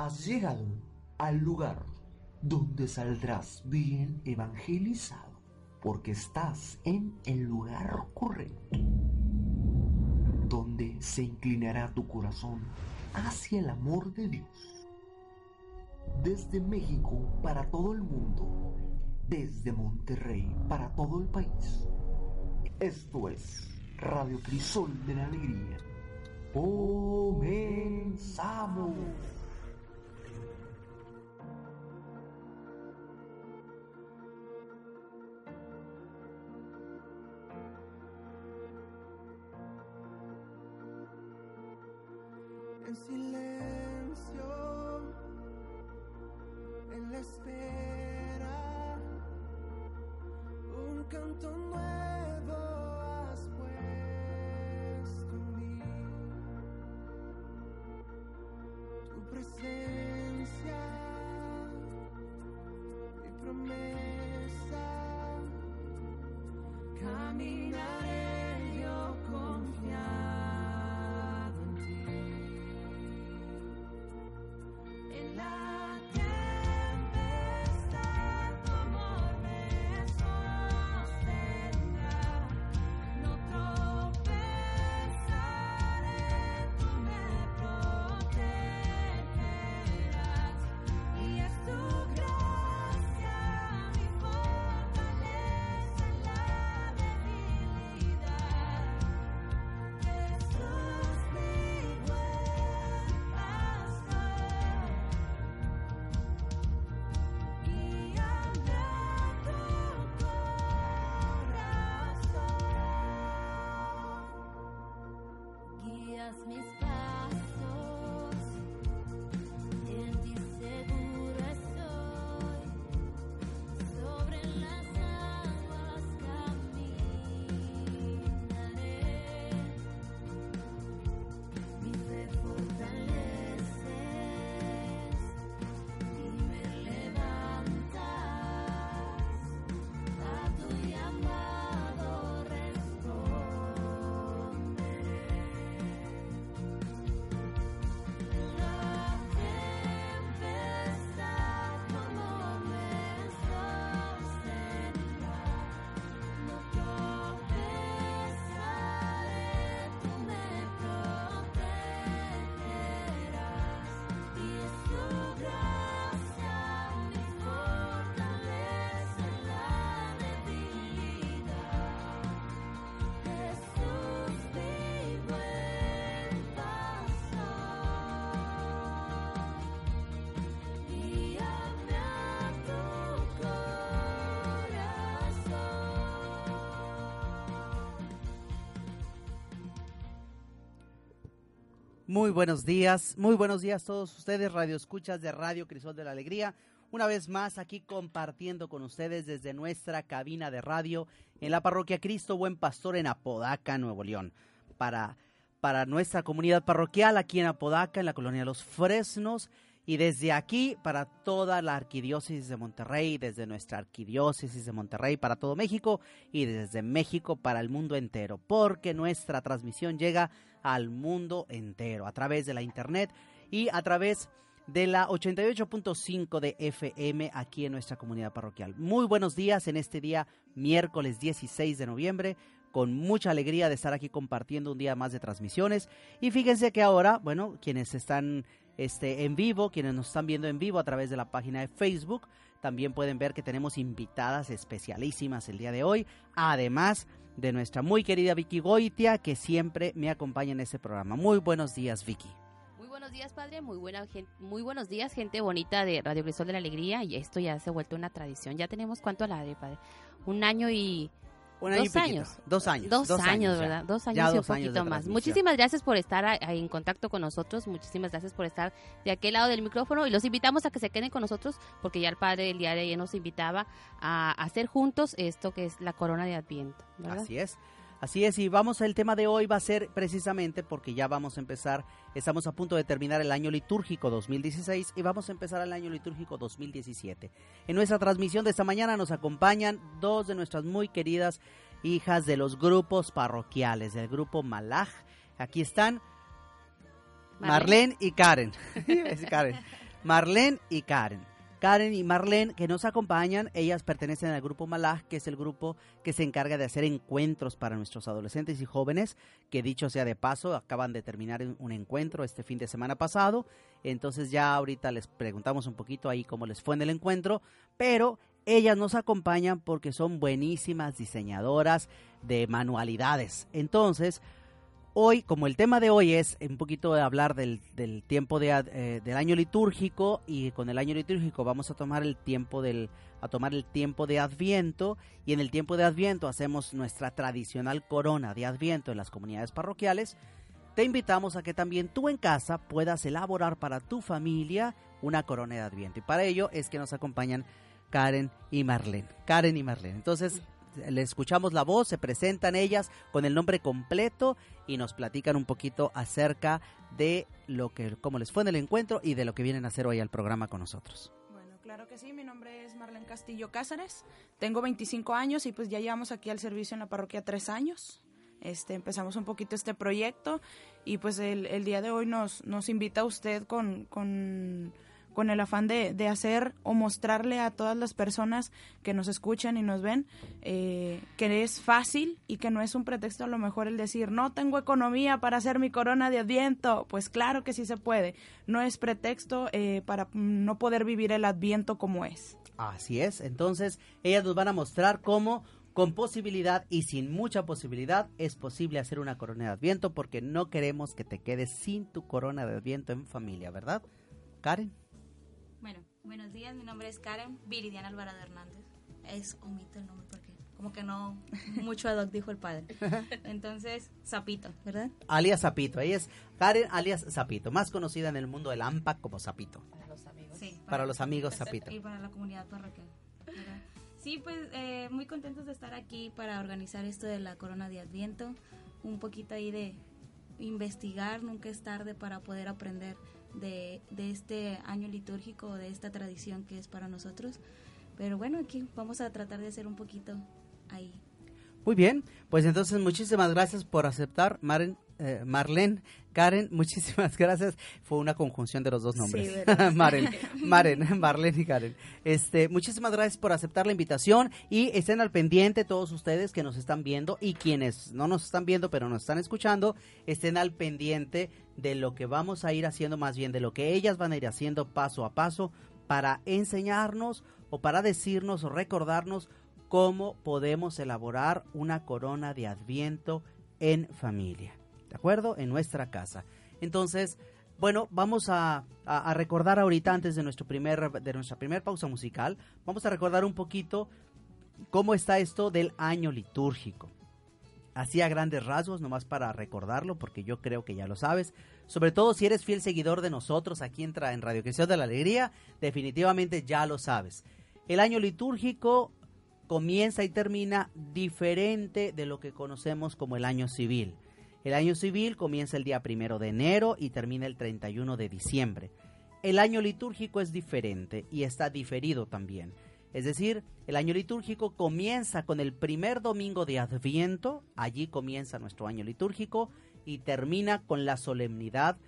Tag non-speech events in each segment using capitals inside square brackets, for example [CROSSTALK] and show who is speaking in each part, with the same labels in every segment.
Speaker 1: Has llegado al lugar donde saldrás bien evangelizado, porque estás en el lugar correcto, donde se inclinará tu corazón hacia el amor de Dios. Desde México para todo el mundo, desde Monterrey para todo el país. Esto es Radio Crisol de la Alegría. Comenzamos.
Speaker 2: Muy buenos días, muy buenos días a todos ustedes, Radio Escuchas de Radio Crisol de la Alegría. Una vez más aquí compartiendo con ustedes desde nuestra cabina de radio en la parroquia Cristo Buen Pastor en Apodaca, Nuevo León. Para, para nuestra comunidad parroquial aquí en Apodaca, en la colonia Los Fresnos. Y desde aquí para toda la arquidiócesis de Monterrey, desde nuestra arquidiócesis de Monterrey para todo México y desde México para el mundo entero, porque nuestra transmisión llega al mundo entero a través de la internet y a través de la 88.5 de FM aquí en nuestra comunidad parroquial. Muy buenos días en este día miércoles 16 de noviembre con mucha alegría de estar aquí compartiendo un día más de transmisiones y fíjense que ahora, bueno, quienes están este, en vivo, quienes nos están viendo en vivo a través de la página de Facebook, también pueden ver que tenemos invitadas especialísimas el día de hoy, además de nuestra muy querida Vicky Goitia, que siempre me acompaña en este programa. Muy buenos días, Vicky.
Speaker 3: Muy buenos días, padre. Muy buena muy buenos días, gente bonita de Radio Crisol de la Alegría. Y esto ya se ha vuelto una tradición. Ya tenemos cuánto al padre. Un año y
Speaker 2: Un año y
Speaker 3: Dos años.
Speaker 2: Dos años.
Speaker 3: dos, años. ¿verdad? Dos años
Speaker 2: Ya
Speaker 3: y un
Speaker 2: dos
Speaker 3: poquito más. Muchísimas gracias por estar en contacto con nosotros. Muchísimas gracias por estar de aquel lado del micrófono. Y los invitamos a que se queden con nosotros porque ya el padre el día de ayer nos invitaba a hacer juntos esto que es la corona de Adviento. ¿verdad?
Speaker 2: Así es. Así es, y vamos, el tema de hoy va a ser precisamente porque ya vamos a empezar, estamos a punto de terminar el año litúrgico 2016 y vamos a empezar el año litúrgico 2017. En nuestra transmisión de esta mañana nos acompañan dos de nuestras muy queridas hijas de los grupos parroquiales, del grupo Malaj. Aquí están Marlene y Karen. [LAUGHS] [LAUGHS] Es Karen. Marlene y Karen. Karen y Marlene que nos acompañan, ellas pertenecen al grupo Malaj, que es el grupo que se encarga de hacer encuentros para nuestros adolescentes y jóvenes, que dicho sea de paso, acaban de terminar un- encuentro este fin de semana pasado, entonces ya ahorita les preguntamos un poquito ahí cómo les fue en el encuentro, pero ellas nos acompañan porque son buenísimas diseñadoras de manualidades. Entonces, hoy, como el tema de hoy es un poquito de hablar del, tiempo eh, del año litúrgico y con el año litúrgico vamos a tomar el tiempo a tomar el tiempo de Adviento y en el tiempo de Adviento hacemos nuestra tradicional corona de Adviento en las comunidades parroquiales. Te invitamos a que también tú en casa puedas elaborar para tu familia una corona de Adviento y para ello es que nos acompañan Karen y Marlene. Karen y Marlene. Entonces, le escuchamos la voz, se presentan ellas con el nombre completo y nos platican un poquito acerca de lo que cómo les fue en el encuentro y de lo que vienen a hacer hoy al programa con nosotros.
Speaker 4: Bueno, claro que sí, mi nombre es Marlene Castillo Cázares, tengo 25 años y pues ya llevamos aquí al servicio en la parroquia tres años. Este, empezamos un poquito este proyecto y pues el, día de hoy nos, nos invita usted con, con, con el afán de, de hacer o mostrarle a todas las personas que nos escuchan y nos ven eh, que es fácil y que no es un pretexto a lo mejor el decir no tengo economía para hacer mi corona de adviento. Pues claro que sí se puede. No es pretexto eh, para no poder vivir el adviento como es.
Speaker 2: Así es, entonces ellas nos van a mostrar cómo con posibilidad y sin mucha posibilidad es posible hacer una corona de adviento porque no queremos que te quedes sin tu corona de adviento en familia, ¿verdad? Karen.
Speaker 5: Bueno, buenos días, mi nombre es Karen Viridiana Alvarado Hernández. Es omito el nombre porque como que no [LAUGHS] mucho ad hoc dijo el padre. Entonces, Zapito, ¿verdad?
Speaker 2: Alias Zapito, ella es Karen alias Zapito, más conocida en el mundo del AMPA como Zapito.
Speaker 5: Sí.
Speaker 2: Para los amigos Zapito.
Speaker 5: Y para la comunidad parroquial. Sí, pues eh, muy contentos de estar aquí para organizar esto de la corona de Adviento. Un poquito ahí de investigar, nunca es tarde para poder aprender de, de este año litúrgico, de esta tradición que es para nosotros. Pero bueno, aquí vamos a tratar de hacer un poquito ahí.
Speaker 2: Muy bien, pues entonces muchísimas gracias por aceptar, Maren, eh, Marlene, Karen, [LAUGHS] muchísimas gracias. Fue una conjunción de los dos nombres. [LAUGHS]
Speaker 5: ¿verdad?
Speaker 2: Maren, [LAUGHS] Maren, Marlene y Karen. Este, muchísimas gracias por aceptar la invitación y estén al pendiente todos ustedes que nos están viendo y quienes no nos están viendo pero nos están escuchando, estén al pendiente de lo que vamos a ir haciendo, más bien de lo que ellas van a ir haciendo paso a paso para enseñarnos o para decirnos o recordarnos cómo podemos elaborar una corona de adviento en familia, ¿de acuerdo? En nuestra casa. Entonces, bueno, vamos a, a- recordar ahorita, antes de, nuestro primer, de nuestra primera pausa musical, vamos a recordar un poquito cómo está esto del año litúrgico. Así a grandes rasgos, nomás para recordarlo, porque yo creo que ya lo sabes. Sobre todo si eres fiel seguidor de nosotros aquí en, Tra- en Radio Cristiano de la Alegría, definitivamente ya lo sabes. El año litúrgico comienza y termina diferente de lo que conocemos como el año civil. El año civil comienza el día primero de enero y termina el 31 de diciembre. El año litúrgico es diferente y está diferido también. Es decir, el año litúrgico comienza con el primer domingo de Adviento, allí comienza nuestro año litúrgico, y termina con la solemnidad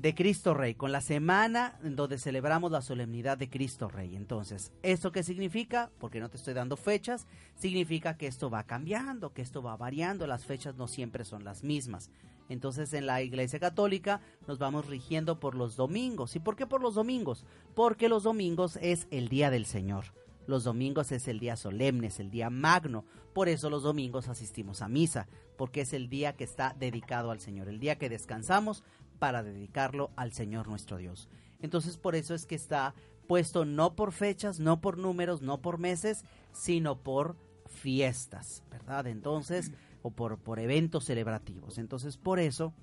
Speaker 2: de Cristo Rey, con la semana en donde celebramos la solemnidad de Cristo Rey. Entonces, ¿esto qué significa? Porque no te estoy dando fechas, significa que esto va cambiando, que esto va variando, las fechas no siempre son las mismas. Entonces, en la Iglesia Católica nos vamos rigiendo por los domingos. ¿Y por qué por los domingos? Porque los domingos es el día del Señor. Los domingos es el día solemne, es el día magno. Por eso los domingos asistimos a misa, porque es el día que está dedicado al Señor, el día que descansamos para dedicarlo al Señor nuestro Dios. Entonces por eso es que está puesto no por fechas, no por números, no por meses, sino por fiestas, ¿verdad? Entonces, o por, por eventos celebrativos. Entonces por eso,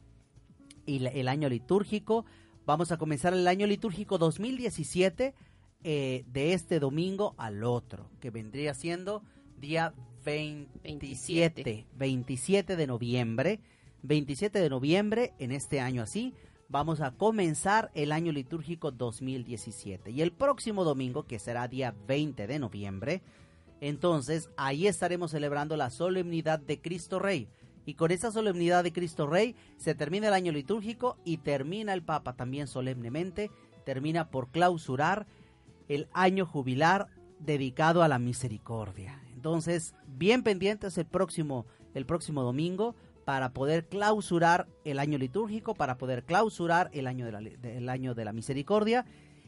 Speaker 2: y el año litúrgico, vamos a comenzar el año litúrgico 2017 eh, de este domingo al otro, que vendría siendo día 27, 27 de noviembre. 27 de noviembre en este año así, vamos a comenzar el año litúrgico 2017. Y el próximo domingo, que será día 20 de noviembre, entonces ahí estaremos celebrando la solemnidad de Cristo Rey. Y con esa solemnidad de Cristo Rey se termina el año litúrgico y termina el Papa también solemnemente termina por clausurar el año jubilar dedicado a la misericordia. Entonces, bien pendientes el próximo, el próximo domingo para poder clausurar el año litúrgico, para poder clausurar el año de la, año de la misericordia.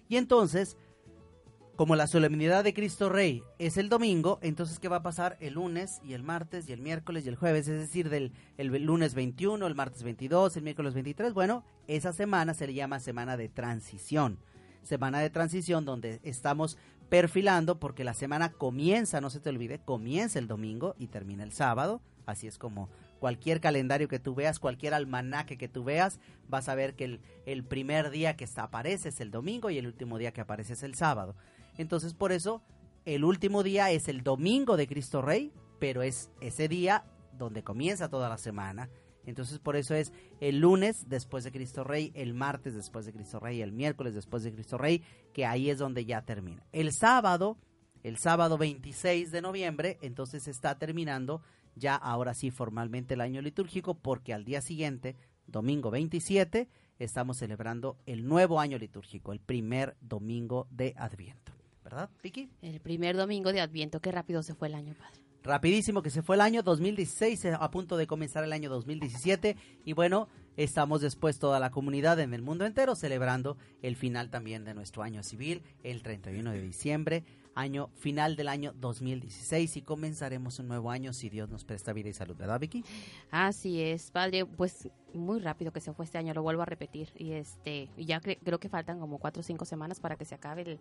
Speaker 2: Y entonces, como la solemnidad de Cristo Rey es el domingo, entonces ¿qué va a pasar el lunes y el martes y el miércoles y el jueves? Es decir, del el lunes 21, el martes 22, el miércoles 23. Bueno, esa semana se le llama semana de transición. Semana de transición donde estamos perfilando porque la semana comienza, no se te olvide, comienza el domingo y termina el sábado. Así es como cualquier calendario que tú veas, cualquier almanaque que tú veas, vas a ver que el, el primer día que aparece es el domingo y el último día que aparece es el sábado. Entonces por eso el último día es el domingo de Cristo Rey, pero es ese día donde comienza toda la semana. Entonces por eso es el lunes después de Cristo Rey, el martes después de Cristo Rey, el miércoles después de Cristo Rey, que ahí es donde ya termina. El sábado, el sábado 26 de noviembre, entonces está terminando ya ahora sí formalmente el año litúrgico porque al día siguiente, domingo 27, estamos celebrando el nuevo año litúrgico, el primer domingo de Adviento. ¿Verdad, Vicky?
Speaker 3: El primer domingo de Adviento, qué rápido se fue el año, padre.
Speaker 2: Rapidísimo que se fue el año 2016, eh, a punto de comenzar el año 2017 y bueno, estamos después toda la comunidad en el mundo entero celebrando el final también de nuestro año civil, el 31 de diciembre, año final del año 2016 y comenzaremos un nuevo año si Dios nos presta vida y salud, ¿verdad Vicky?
Speaker 3: Así es, padre, pues muy rápido que se fue este año, lo vuelvo a repetir. Y este, ya cre- creo que faltan como cuatro o cinco semanas para que se acabe el...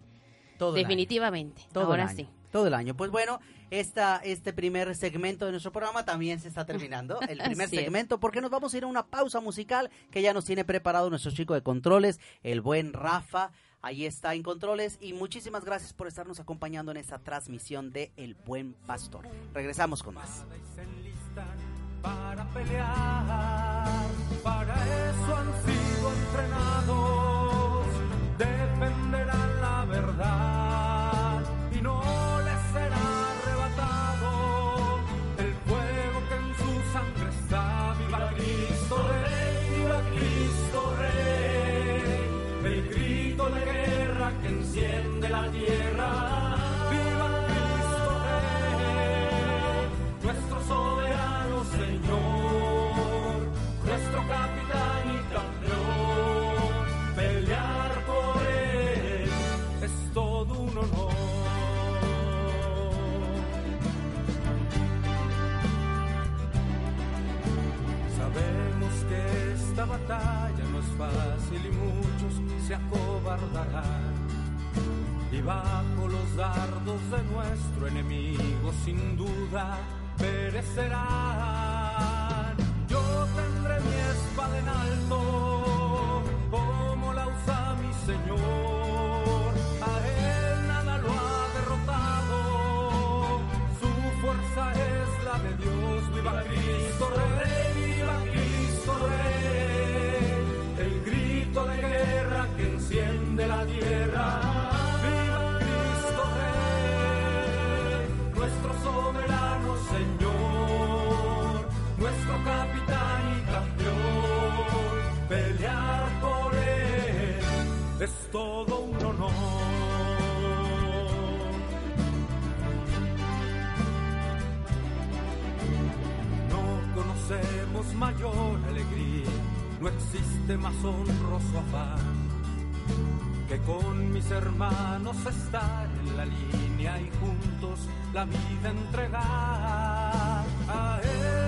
Speaker 2: Todo el año.
Speaker 3: definitivamente,
Speaker 2: Todo
Speaker 3: ahora
Speaker 2: el año,
Speaker 3: sí.
Speaker 2: Todo el año. Pues bueno, esta, este primer segmento de nuestro programa también se está terminando. [LAUGHS] El primer segmento, porque nos vamos a ir a una pausa musical que ya nos tiene preparado nuestro chico de controles, el buen Rafa. Ahí está en controles y muchísimas gracias por estarnos acompañando en esta transmisión de El Buen Pastor. Regresamos con más.
Speaker 6: y se enlistan para pelear. Para eso han sido entrenados, defenderán enciende la tierra. Viva Cristo Rey, nuestro soberano Señor, nuestro capitán y campeón. Pelear por él es todo un honor. Sabemos que esta batalla no es fácil y muchos se acobardarán. Y bajo los dardos de nuestro enemigo sin duda perecerán. Yo tendré mi espada en alto, como la usa mi Señor. Todo un honor. No conocemos mayor alegría, no existe más honroso afán que con mis hermanos estar en la línea y juntos la vida entregar a Él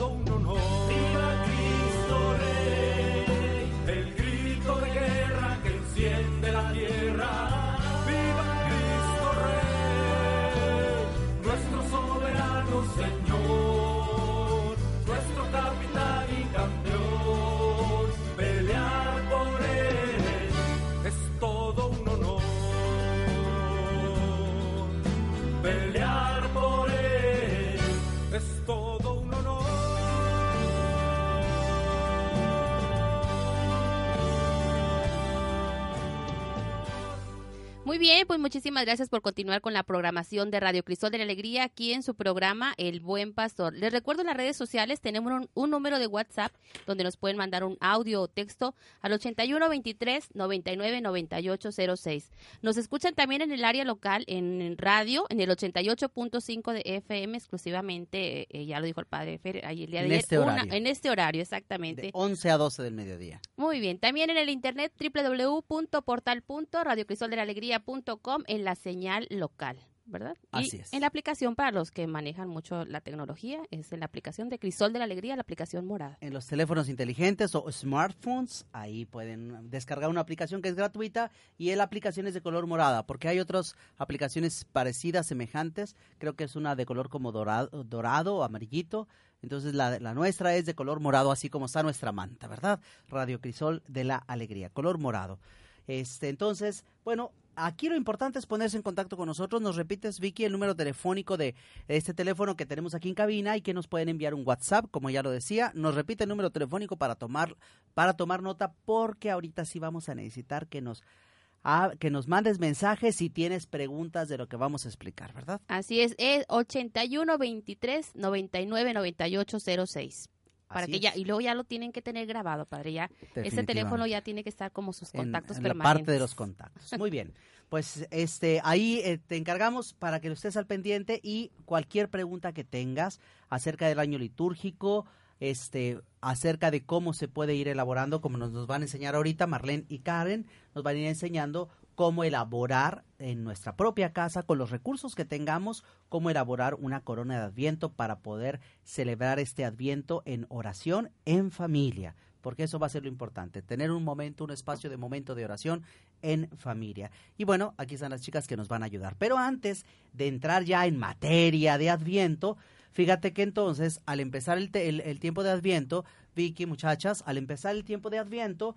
Speaker 3: bien, pues muchísimas gracias por continuar con la programación de Radio Crisol de la Alegría aquí en su programa El Buen Pastor. Les recuerdo en las redes sociales tenemos un, un número de WhatsApp donde nos pueden mandar un audio o texto al 81 23 99 98 06. Nos escuchan también en el área local en radio en el 88.5 de FM exclusivamente, eh, ya lo dijo el padre Fer ayer, el día de
Speaker 2: En
Speaker 3: ayer,
Speaker 2: este
Speaker 3: una-
Speaker 2: horario.
Speaker 3: en este horario exactamente.
Speaker 2: De 11 a 12 del mediodía.
Speaker 3: Muy bien, también en el internet en la señal local, ¿verdad?
Speaker 2: Así
Speaker 3: y
Speaker 2: es.
Speaker 3: en la aplicación para los que manejan mucho la tecnología, es en la aplicación de Crisol de la Alegría, la aplicación morada.
Speaker 2: En los teléfonos inteligentes o smartphones, ahí pueden descargar una aplicación que es gratuita y la aplicación es de color morada, porque hay otras aplicaciones parecidas, semejantes. Creo que es una de color como dorado, dorado o amarillito. Entonces la, la nuestra es de color morado, así como está nuestra manta, ¿verdad? Radio Crisol de la Alegría, color morado. Este, entonces, bueno, aquí lo importante es ponerse en contacto con nosotros. Nos repites, Vicky, el número telefónico de este teléfono que tenemos aquí en cabina y que nos pueden enviar un WhatsApp, como ya lo decía. Nos repite el número telefónico para tomar, para tomar nota, porque ahorita sí vamos a necesitar que nos, ah, que nos mandes mensajes si tienes preguntas de lo que vamos a explicar, ¿verdad?
Speaker 3: Así es, es 81 23 99 98 06. Para
Speaker 2: Así
Speaker 3: que ya, y luego ya lo tienen que tener grabado, padre. Ya, ese teléfono ya tiene que estar como sus
Speaker 2: en-
Speaker 3: contactos
Speaker 2: en, la
Speaker 3: permanentes.
Speaker 2: parte de los contactos. Muy bien. Pues este ahí eh, te encargamos para que lo estés al pendiente y cualquier pregunta que tengas acerca del año litúrgico, este acerca de cómo se puede ir elaborando, como nos, nos van a enseñar ahorita Marlene y Karen, nos van a ir enseñando cómo elaborar en nuestra propia casa con los recursos que tengamos, cómo elaborar una corona de adviento para poder celebrar este adviento en oración en familia porque eso va a ser lo importante, tener un momento, un espacio de momento de oración en familia. Y bueno, aquí están las chicas que nos van a ayudar. Pero antes de entrar ya en materia de Adviento, fíjate que entonces, al empezar el, el tiempo de Adviento, Vicky, muchachas, al empezar el tiempo de Adviento,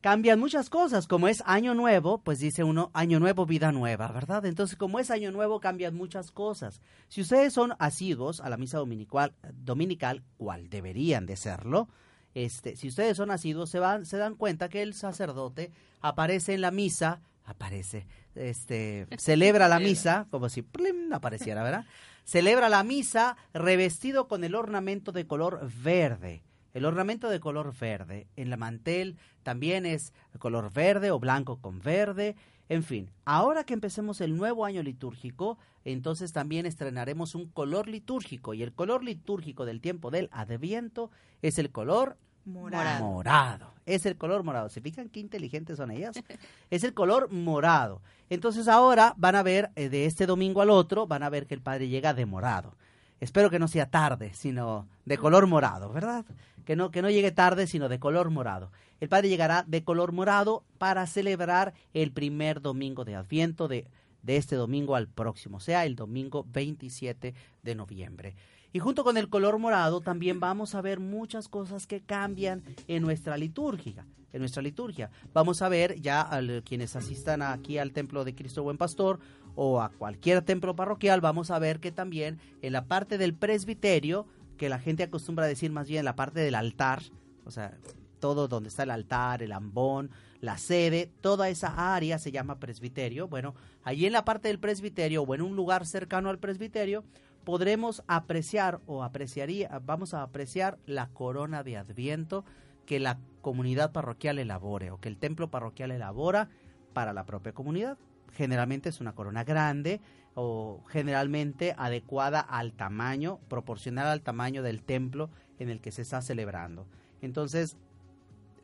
Speaker 2: cambian muchas cosas, como es año nuevo, pues dice uno, año nuevo, vida nueva, ¿verdad? Entonces, como es año nuevo, cambian muchas cosas. Si ustedes son asiduos a la misa dominical, dominical cual deberían de serlo, este, si ustedes son asiduos, se, van, se dan cuenta que el sacerdote aparece en la misa, aparece, este, celebra la misa, como si apareciera, ¿verdad? Celebra la misa revestido con el ornamento de color verde. El ornamento de color verde en la mantel también es color verde o blanco con verde. En fin, ahora que empecemos el nuevo año litúrgico, entonces también estrenaremos un color litúrgico y el color litúrgico del tiempo del Adviento es el color
Speaker 4: Morado.
Speaker 2: morado. Es el color morado. ¿Se fijan qué inteligentes son ellas? [LAUGHS] Es el color morado. Entonces ahora van a ver eh, de este domingo al otro, van a ver que el padre llega de morado. Espero que no sea tarde, sino de color morado, ¿verdad? Que no, que no llegue tarde, sino de color morado. El padre llegará de color morado para celebrar el primer domingo de Adviento de, de este domingo al próximo, o sea, el domingo 27 de noviembre. Y junto con el color morado también vamos a ver muchas cosas que cambian en nuestra liturgia. En nuestra liturgia. Vamos a ver ya al- quienes asistan aquí al templo de Cristo Buen Pastor o a cualquier templo parroquial, vamos a ver que también en la parte del presbiterio, que la gente acostumbra a decir más bien la parte del altar, o sea, todo donde está el altar, el ambón, la sede, toda esa área se llama presbiterio. Bueno, allí en la parte del presbiterio o en un lugar cercano al presbiterio podremos apreciar o apreciaría, vamos a apreciar la corona de Adviento que la comunidad parroquial elabore o que el templo parroquial elabora para la propia comunidad. Generalmente es una corona grande o generalmente adecuada al tamaño, proporcional al tamaño del templo en el que se está celebrando. Entonces,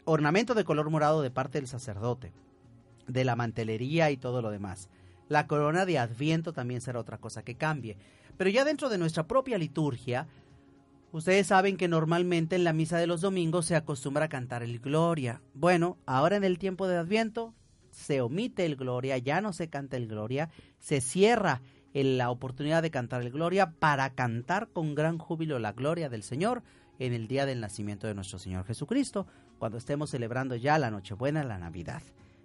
Speaker 2: ornamento de color morado de parte del sacerdote, de la mantelería y todo lo demás. La corona de Adviento también será otra cosa que cambie. Pero ya dentro de nuestra propia liturgia, ustedes saben que normalmente en la misa de los domingos se acostumbra a cantar el Gloria. Bueno, ahora en el tiempo de Adviento se omite el Gloria, ya no se canta el Gloria, se cierra el- la oportunidad de cantar el Gloria para cantar con gran júbilo la gloria del Señor en el día del nacimiento de nuestro Señor Jesucristo, cuando estemos celebrando ya la Nochebuena, la Navidad.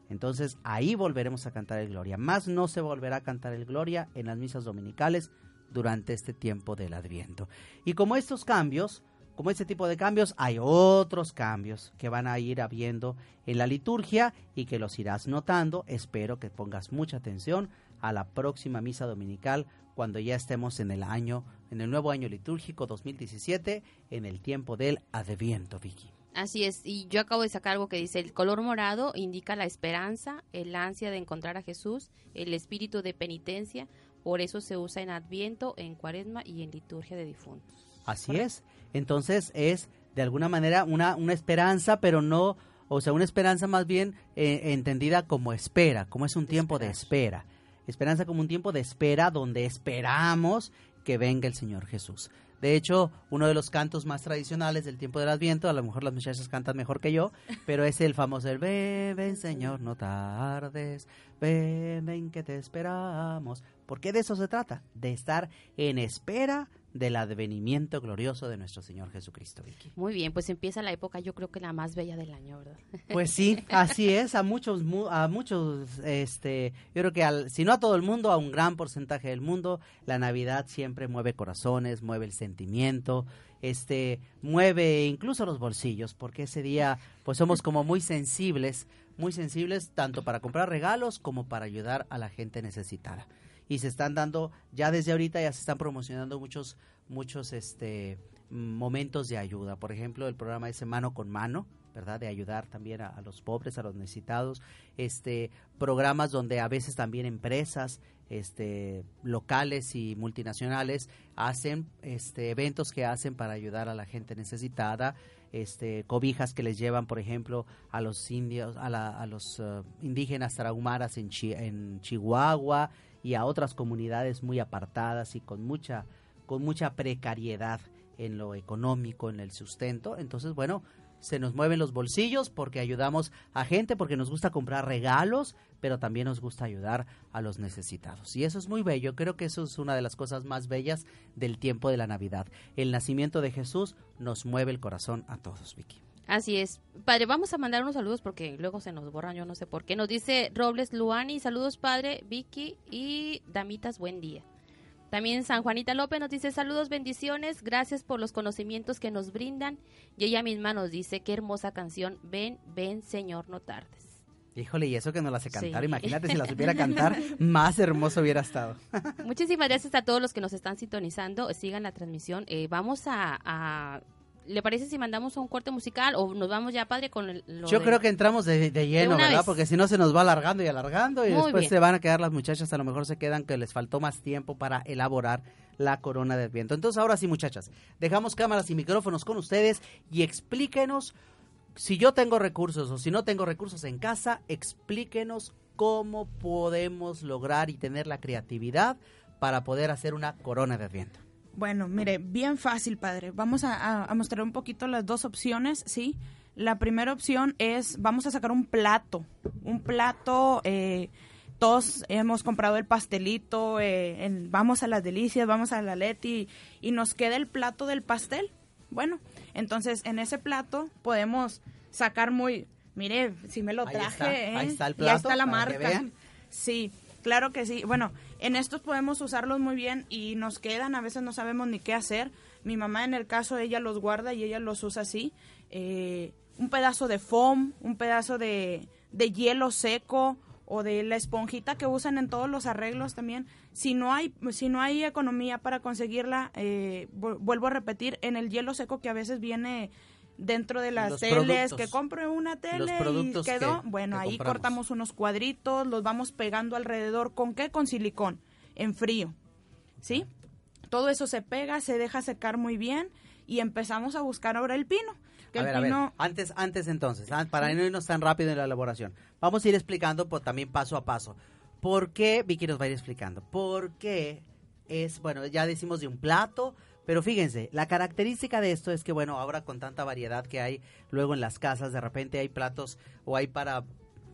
Speaker 2: Entonces ahí volveremos a cantar el Gloria. Más no se volverá a cantar el Gloria en las misas dominicales durante este tiempo del Adviento. Y como estos cambios, como este tipo de cambios, hay otros cambios que van a ir habiendo en la liturgia y que los irás notando. Espero que pongas mucha atención a la próxima misa dominical cuando ya estemos en el año, en el nuevo año litúrgico 2017, en el tiempo del Adviento, Vicky.
Speaker 3: Así es, y yo acabo de sacar algo que dice, el color morado indica la esperanza, el ansia de encontrar a Jesús, el espíritu de penitencia, por eso se usa en Adviento, en Cuaresma y en liturgia de difuntos.
Speaker 2: Así es. Entonces es de alguna manera una, una esperanza, pero no, o sea, una esperanza más bien eh, entendida como espera, como es un tiempo de espera. Esperanza como un tiempo de espera donde esperamos que venga el Señor Jesús. De hecho, uno de los cantos más tradicionales del tiempo del Adviento, a lo mejor las muchachas cantan mejor que yo, [LAUGHS] pero es el famoso el ven, ven Señor, no tardes, ven, ven que te esperamos. Porque de eso se trata, de estar en espera del advenimiento glorioso de nuestro Señor Jesucristo, Vicky.
Speaker 3: Muy bien, pues empieza la época, yo creo que la más bella del año, ¿verdad? [LAUGHS]
Speaker 2: Pues sí, así es, a muchos, mu- a muchos, este, yo creo que al, si no a todo el mundo, a un gran porcentaje del mundo, la Navidad siempre mueve corazones, mueve el sentimiento, este, mueve incluso los bolsillos, porque ese día, pues somos como muy sensibles, muy sensibles tanto para comprar regalos como para ayudar a la gente necesitada. Y se están dando, ya desde ahorita ya se están promocionando muchos, muchos, este, momentos de ayuda. Por ejemplo, el programa ese mano con mano, ¿verdad? De ayudar también a, los pobres, a los necesitados. Este, programas donde a veces también empresas, este, locales y multinacionales hacen, este, eventos que hacen para ayudar a la gente necesitada. Este, cobijas que les llevan, por ejemplo, a los indios, a, la- a los eh, indígenas tarahumaras en, Chi- en Chihuahua y a otras comunidades muy apartadas y con mucha, con mucha precariedad en lo económico, en el sustento. Entonces, bueno, se nos mueven los bolsillos porque ayudamos a gente, porque nos gusta comprar regalos, pero también nos gusta ayudar a los necesitados. Y eso es muy bello. Creo que eso es una de las cosas más bellas del tiempo de la Navidad. El nacimiento de Jesús nos mueve el corazón a todos, Vicky.
Speaker 3: Así es. Padre, vamos a mandar unos saludos porque luego se nos borran, yo no sé por qué. Nos dice Robles Luani, saludos padre, Vicky y Damitas, buen día. También San Juanita López nos dice saludos, bendiciones, gracias por los conocimientos que nos brindan. Y ella misma nos dice qué hermosa canción, ven, ven Señor, no tardes.
Speaker 2: Híjole, y eso que no la hace cantar.
Speaker 3: Sí.
Speaker 2: Imagínate si la [LAUGHS] supiera cantar, más hermoso hubiera estado.
Speaker 3: Muchísimas gracias a todos los que nos están sintonizando. Sigan la transmisión. Eh, vamos a, a- ¿Le parece si mandamos un corte musical o nos vamos ya, padre, con el, lo
Speaker 2: Yo
Speaker 3: de-
Speaker 2: creo que entramos de, de lleno, ¿verdad?
Speaker 3: vez.
Speaker 2: Porque si no se nos va alargando y alargando y
Speaker 3: Muy
Speaker 2: después
Speaker 3: bien.
Speaker 2: se van a quedar las muchachas, a lo mejor se quedan que les faltó más tiempo para elaborar la corona del viento. Entonces ahora sí, muchachas, dejamos cámaras y micrófonos con ustedes y explíquenos si yo tengo recursos o si no tengo recursos en casa, explíquenos cómo podemos lograr y tener la creatividad para poder hacer una corona de adviento.
Speaker 4: Bueno, mire, bien fácil, padre. Vamos a, mostrar un poquito las dos opciones, ¿sí? La primera opción es, vamos a sacar un plato. Un plato, eh, todos hemos comprado el pastelito, eh, en- vamos a las delicias, vamos a la Leti y nos queda el plato del pastel. Bueno, entonces en ese plato podemos sacar muy, mire, si me lo
Speaker 2: Ahí
Speaker 4: traje,
Speaker 2: está,
Speaker 4: ¿eh?
Speaker 2: ahí está el
Speaker 4: Ya
Speaker 2: plato,
Speaker 4: está la marca. Sí, claro que sí. Bueno, en estos podemos usarlos muy bien y nos quedan, a veces no sabemos ni qué hacer. Mi mamá en el caso, ella los guarda y ella los usa así. Eh, un pedazo de foam, un pedazo de, de hielo seco o de la esponjita que usan en todos los arreglos también. Si no hay, si no hay economía para conseguirla, eh, vu- vuelvo a repetir, en el hielo seco que a veces viene dentro de las
Speaker 2: Los
Speaker 4: teles,
Speaker 2: productos.
Speaker 4: que compre una tele y quedó.
Speaker 2: que-
Speaker 4: bueno,
Speaker 2: que
Speaker 4: ahí
Speaker 2: compramos.
Speaker 4: cortamos unos cuadritos, los vamos pegando alrededor. ¿Con qué? Con silicón, en frío. ¿Sí? Todo eso se pega, se deja secar muy bien y empezamos a buscar ahora el pino. Que
Speaker 2: a
Speaker 4: el
Speaker 2: ver, a ver,
Speaker 4: pino,
Speaker 2: antes, antes entonces, ah, para no irnos tan rápido en la elaboración, vamos a ir explicando pues, también paso a paso. ¿Por qué, Vicky nos va a ir explicando, por qué es, bueno, ya decimos de un plato, pero fíjense, la característica de esto es que, bueno, ahora con tanta variedad que hay luego en las casas, de repente hay platos o hay para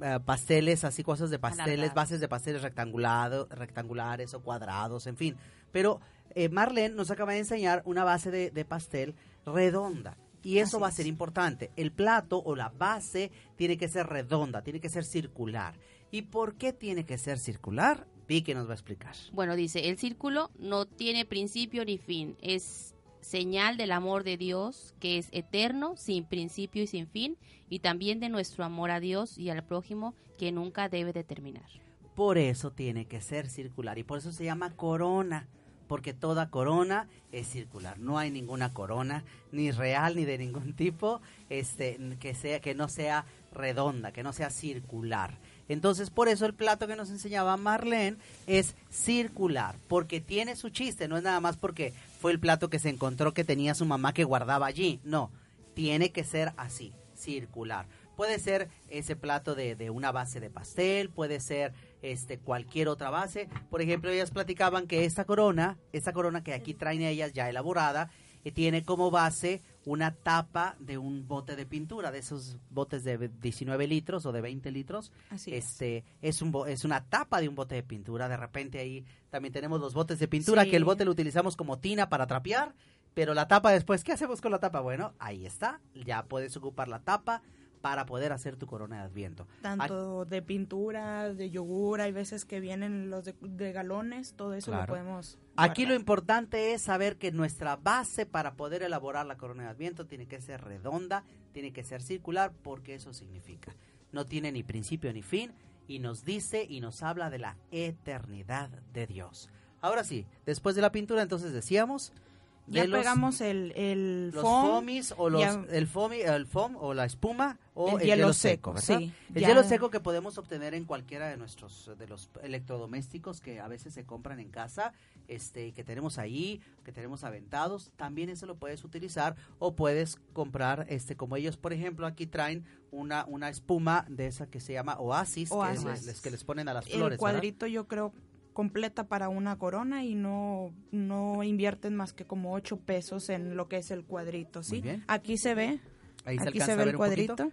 Speaker 2: eh, pasteles, así cosas de pasteles,
Speaker 3: Alargado.
Speaker 2: bases de pasteles rectangulado, rectangulares o cuadrados, en fin. Pero eh, Marlene nos acaba de enseñar una base de, de pastel redonda. Y eso
Speaker 4: Así
Speaker 2: va a
Speaker 4: es.
Speaker 2: ser importante. El plato o la base tiene que ser redonda, tiene que ser circular. ¿Y por qué tiene que ser circular? Vicky nos va a explicar.
Speaker 3: Bueno, dice, el círculo no tiene principio ni fin, es señal del amor de Dios que es eterno, sin principio y sin fin, y también de nuestro amor a Dios y al prójimo que nunca debe de terminar.
Speaker 2: Por eso tiene que ser circular y por eso se llama corona, porque toda corona es circular. No hay ninguna corona ni real ni de ningún tipo este que sea que no sea redonda, que no sea circular. Entonces, por eso el plato que nos enseñaba Marlene es circular, porque tiene su chiste, no es nada más porque fue el plato que se encontró que tenía su mamá que guardaba allí, no, tiene que ser así, circular. Puede ser ese plato de, de una base de pastel, puede ser este cualquier otra base. Por ejemplo, ellas platicaban que esta corona, esta corona que aquí traen ellas ya elaborada, eh, tiene como base una tapa de un bote de pintura, de esos botes de 19 litros o de 20 litros.
Speaker 4: Así es.
Speaker 2: este es un bo- es una tapa de un bote de pintura. De repente ahí también tenemos los botes de pintura
Speaker 4: Sí.
Speaker 2: que el bote lo utilizamos como tina para trapear, pero la tapa después, ¿qué hacemos con la tapa? Bueno, ahí está, ya puedes ocupar la tapa para poder hacer tu corona de adviento.
Speaker 4: Tanto de pintura, de yogur, hay veces que vienen los de, de galones, todo eso
Speaker 2: Claro.
Speaker 4: lo podemos.
Speaker 2: Aquí lo importante es saber que nuestra base para poder elaborar la corona de Adviento tiene que ser redonda, tiene que ser circular, porque eso significa. No tiene ni principio ni fin y nos dice y nos habla de la eternidad de Dios. Ahora sí, después de la pintura, entonces decíamos
Speaker 4: Ya
Speaker 2: de los,
Speaker 4: pegamos el, el
Speaker 2: los
Speaker 4: foam,
Speaker 2: foamies o los,
Speaker 4: ya-
Speaker 2: el foamy, el foam o la espuma o el,
Speaker 4: El
Speaker 2: hielo,
Speaker 4: hielo
Speaker 2: seco,
Speaker 4: seco,
Speaker 2: ¿verdad?
Speaker 4: sí,
Speaker 2: El
Speaker 4: ya-
Speaker 2: hielo seco que podemos obtener en cualquiera de nuestros de los electrodomésticos que a veces se compran en casa, este que tenemos ahí, que tenemos aventados, también eso lo puedes utilizar o puedes comprar este como ellos, por ejemplo, aquí traen una una espuma de esa que se llama Oasis,
Speaker 4: Oasis.
Speaker 2: que, les, que les ponen a las
Speaker 4: el
Speaker 2: flores, ¿verdad?
Speaker 4: cuadrito yo creo completa para una corona y no no invierten más que como 8 pesos en lo que es el cuadrito, ¿sí? Aquí se ve,
Speaker 2: Ahí se
Speaker 4: aquí se ve el cuadrito.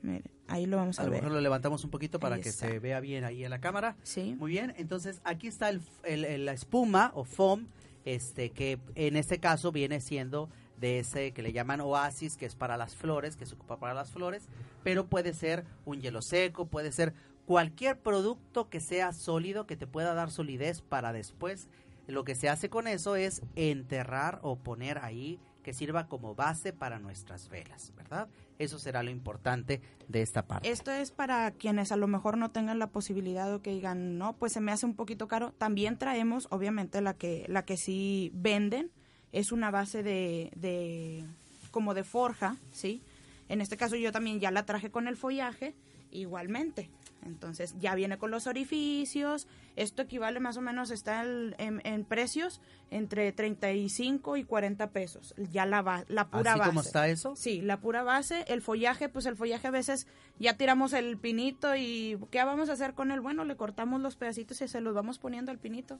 Speaker 4: Mire, ahí lo vamos
Speaker 2: A
Speaker 4: a,
Speaker 2: lo
Speaker 4: ver.
Speaker 2: mejor lo levantamos un poquito para que se vea bien ahí en la cámara.
Speaker 4: Sí.
Speaker 2: Muy bien, entonces aquí está el, el- el- la espuma o foam, este que en este caso viene siendo de ese que le llaman oasis, que es para las flores, que se ocupa para las flores, pero puede ser un hielo seco, puede ser cualquier producto que sea sólido, que te pueda dar solidez para después. Lo que se hace con eso es enterrar o poner ahí que sirva como base para nuestras velas, ¿verdad? Eso será lo importante de esta parte.
Speaker 4: Esto es para quienes a lo mejor no tengan la posibilidad o que digan, no, pues se me hace un poquito caro. También traemos, obviamente, la que, la que sí venden. Es una base de, de, como de forja, ¿sí? En este caso yo también ya la traje con el follaje, igualmente. Entonces ya viene con los orificios. Esto equivale más o menos, está en, en precios entre 35 y 40 pesos. Ya la, la pura
Speaker 2: Así
Speaker 4: base.
Speaker 2: como está eso,
Speaker 4: Sí, la pura base, el follaje, pues el follaje a veces ya tiramos el pinito y ¿qué vamos a hacer con él? Bueno, le cortamos los pedacitos y se los vamos poniendo al pinito.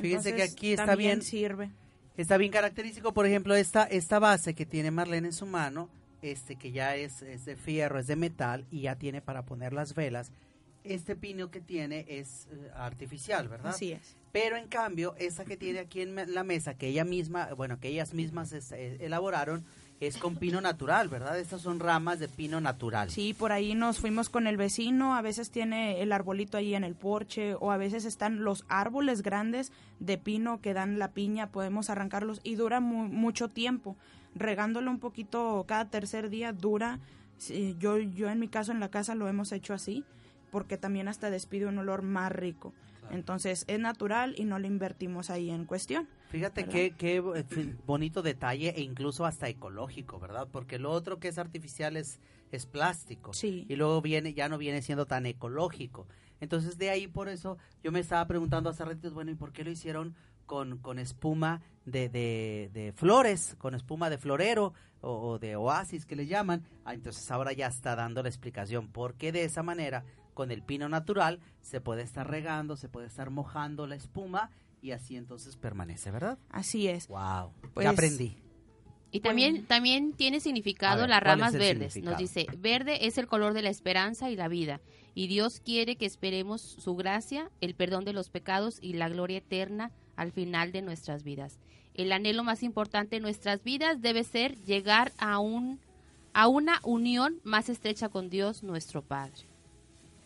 Speaker 2: Fíjense que aquí está bien.
Speaker 4: sirve.
Speaker 2: Está bien característico, por ejemplo, esta, esta base que tiene Marlene en su mano, este que ya es, es de fierro, es de metal y ya tiene para poner las velas. Este pino que tiene es eh, artificial, ¿verdad?
Speaker 4: Así es.
Speaker 2: Pero en cambio, esa que tiene aquí en la mesa, que ella misma, bueno, que ellas mismas es- eh, elaboraron, es con pino natural, ¿verdad? Estas son ramas de pino natural.
Speaker 4: Sí, por ahí nos fuimos con el vecino, a veces tiene el arbolito ahí en el porche o a veces están los árboles grandes de pino que dan la piña, podemos arrancarlos y dura mu- mucho tiempo. Regándolo un poquito cada tercer día dura. Sí, yo, yo en mi caso en la casa lo hemos hecho así porque también hasta despide un olor más rico. Entonces es natural y no le invertimos ahí en cuestión.
Speaker 2: Fíjate qué, qué bonito detalle e incluso hasta ecológico, ¿verdad? Porque lo otro que es artificial es, es plástico.
Speaker 4: Sí.
Speaker 2: Y luego viene, ya no viene siendo tan ecológico. Entonces de ahí por eso yo me estaba preguntando hace ratitos, bueno, ¿y por qué lo hicieron con, con espuma de, de, de flores, con espuma de florero o, o de oasis que le llaman? Ah, entonces ahora ya está dando la explicación por qué de esa manera con el pino natural se puede estar regando, se puede estar mojando la espuma y así entonces permanece, ¿verdad?
Speaker 4: Así es.
Speaker 2: Wow,
Speaker 4: Pues,
Speaker 2: ya aprendí.
Speaker 3: Y también, también tiene significado
Speaker 2: ver,
Speaker 3: las
Speaker 2: ¿cuál
Speaker 3: ramas verdes. Nos dice, verde es el color de la esperanza y la vida. Y Dios quiere que esperemos su gracia, el perdón de los pecados y la gloria eterna al final de nuestras vidas. El anhelo más importante en nuestras vidas debe ser llegar a un a una unión más estrecha con Dios, nuestro Padre.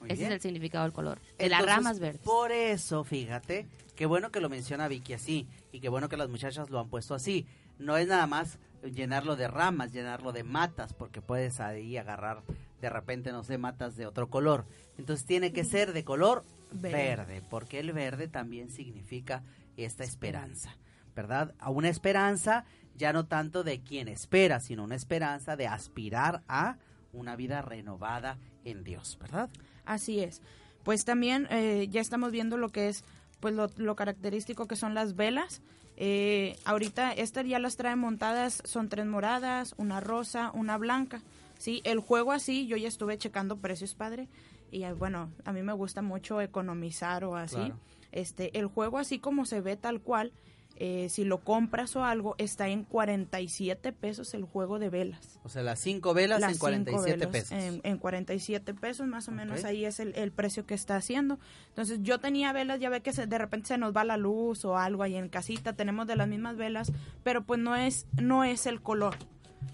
Speaker 2: Muy
Speaker 3: Ese
Speaker 2: bien.
Speaker 3: es el significado del color. De las ramas verdes.
Speaker 2: Por eso, fíjate, qué bueno que lo menciona Vicky así y qué bueno que las muchachas lo han puesto así. No es nada más llenarlo de ramas, llenarlo de matas, porque puedes ahí agarrar de repente, no sé, matas de otro color. Entonces tiene que ser de color
Speaker 4: Verde.
Speaker 2: verde, porque el verde también significa esta esperanza, ¿verdad? A una esperanza ya no tanto de quien espera, sino una esperanza de aspirar a una vida renovada en Dios, ¿verdad?
Speaker 4: Así es. Pues también eh, ya estamos viendo lo que es pues lo, lo característico que son las velas. Eh, ahorita estas ya las traen montadas, son tres moradas, una rosa, una blanca. Sí, el juego así, yo ya estuve checando precios, padre, y bueno, a mí me gusta mucho economizar o así.
Speaker 2: Claro.
Speaker 4: Este, el juego así como se ve tal cual, eh, si lo compras o algo, está en 47 pesos el juego de velas.
Speaker 2: O sea, las cinco velas
Speaker 4: Las
Speaker 2: en 47
Speaker 4: cinco velas
Speaker 2: pesos.
Speaker 4: En, en 47 pesos, más o menos ahí es el, el precio que está haciendo. Entonces, yo tenía velas, ya ve que se- de repente se nos va la luz o algo ahí en casita, tenemos de las mismas velas, pero pues no es, no es el color.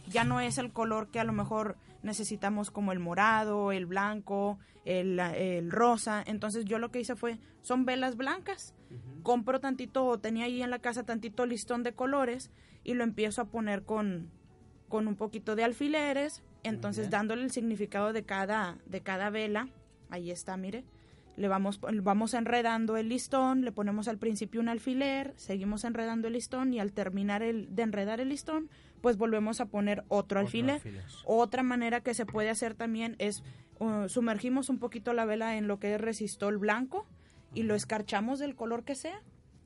Speaker 4: Ya no es el color que a lo mejor necesitamos como el morado, el blanco, el, el rosa. Entonces, yo lo que hice fue, son velas blancas compro tantito, tenía ahí en la casa tantito listón de colores y lo empiezo a poner con, con un poquito de alfileres, entonces dándole el significado de cada, de cada vela, ahí está, mire, le vamos, vamos enredando el listón, le ponemos al principio un alfiler, seguimos enredando el listón y al terminar el, de enredar el listón, pues volvemos a poner otro alfiler. Otra manera que se puede hacer también es uh, sumergimos un poquito la vela en lo que es resistol blanco y lo escarchamos del color que sea.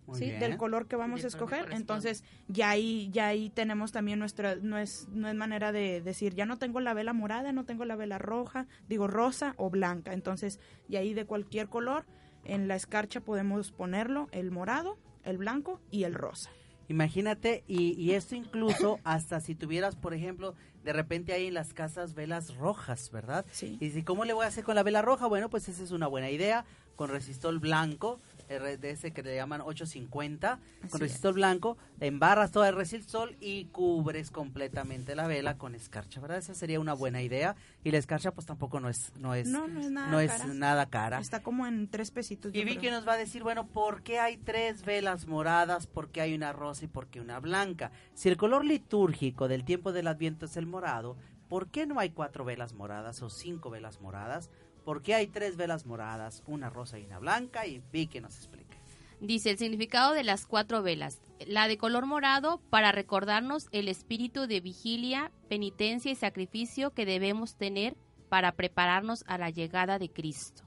Speaker 2: Muy
Speaker 4: ¿sí?
Speaker 2: bien.
Speaker 4: del color que vamos a escoger. Entonces, ya ahí, ya ahí tenemos también nuestra, no es, no es manera de decir, ya no tengo la vela morada, no tengo la vela roja, digo rosa o blanca. Entonces, y ahí de cualquier color, en la escarcha podemos ponerlo el morado, el blanco y el rosa.
Speaker 2: Imagínate, y, y esto incluso [LAUGHS] hasta si tuvieras, por ejemplo, de repente hay en las casas velas rojas, ¿verdad?
Speaker 4: Sí.
Speaker 2: Y si, ¿cómo le voy a hacer con la vela roja? Bueno, pues esa es una buena idea, con resistol blanco, de ese que le llaman 850,
Speaker 4: Así
Speaker 2: con
Speaker 4: es.
Speaker 2: resistol blanco, embarras todo el resistol y cubres completamente la vela con escarcha, ¿verdad? Esa sería una buena idea, y la escarcha pues tampoco no es, no es,
Speaker 4: No, no es nada
Speaker 2: no es
Speaker 4: cara.
Speaker 2: nada cara.
Speaker 4: Está como en tres pesitos.
Speaker 2: Y Vicky
Speaker 4: creo.
Speaker 2: nos va a decir, bueno, ¿por qué hay tres velas moradas? ¿Por qué hay una rosa y por qué una blanca? Si el color litúrgico del tiempo del Adviento es el morado, ¿por qué no hay cuatro velas moradas o cinco velas moradas? ¿Por qué hay tres velas moradas, una rosa y una blanca? Y Vicky nos explica.
Speaker 3: Dice el significado de las cuatro velas. La de color morado para recordarnos el espíritu de vigilia, penitencia y sacrificio que debemos tener para prepararnos a la llegada de Cristo.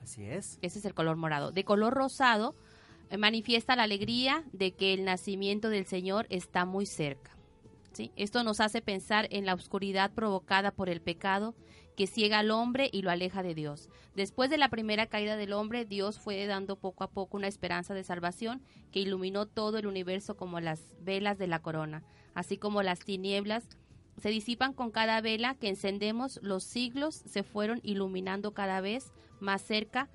Speaker 2: Así es.
Speaker 3: Ese es el color morado. De color rosado eh, manifiesta la alegría de que el nacimiento del Señor está muy cerca. ¿sí? Esto nos hace pensar en la oscuridad provocada por el pecado que ciega al hombre y lo aleja de Dios. Después de la primera caída del hombre, Dios fue dando poco a poco una esperanza de salvación que iluminó todo el universo como las velas de la corona, así como las tinieblas se disipan con cada vela que encendemos, los siglos se fueron iluminando cada vez más cerca,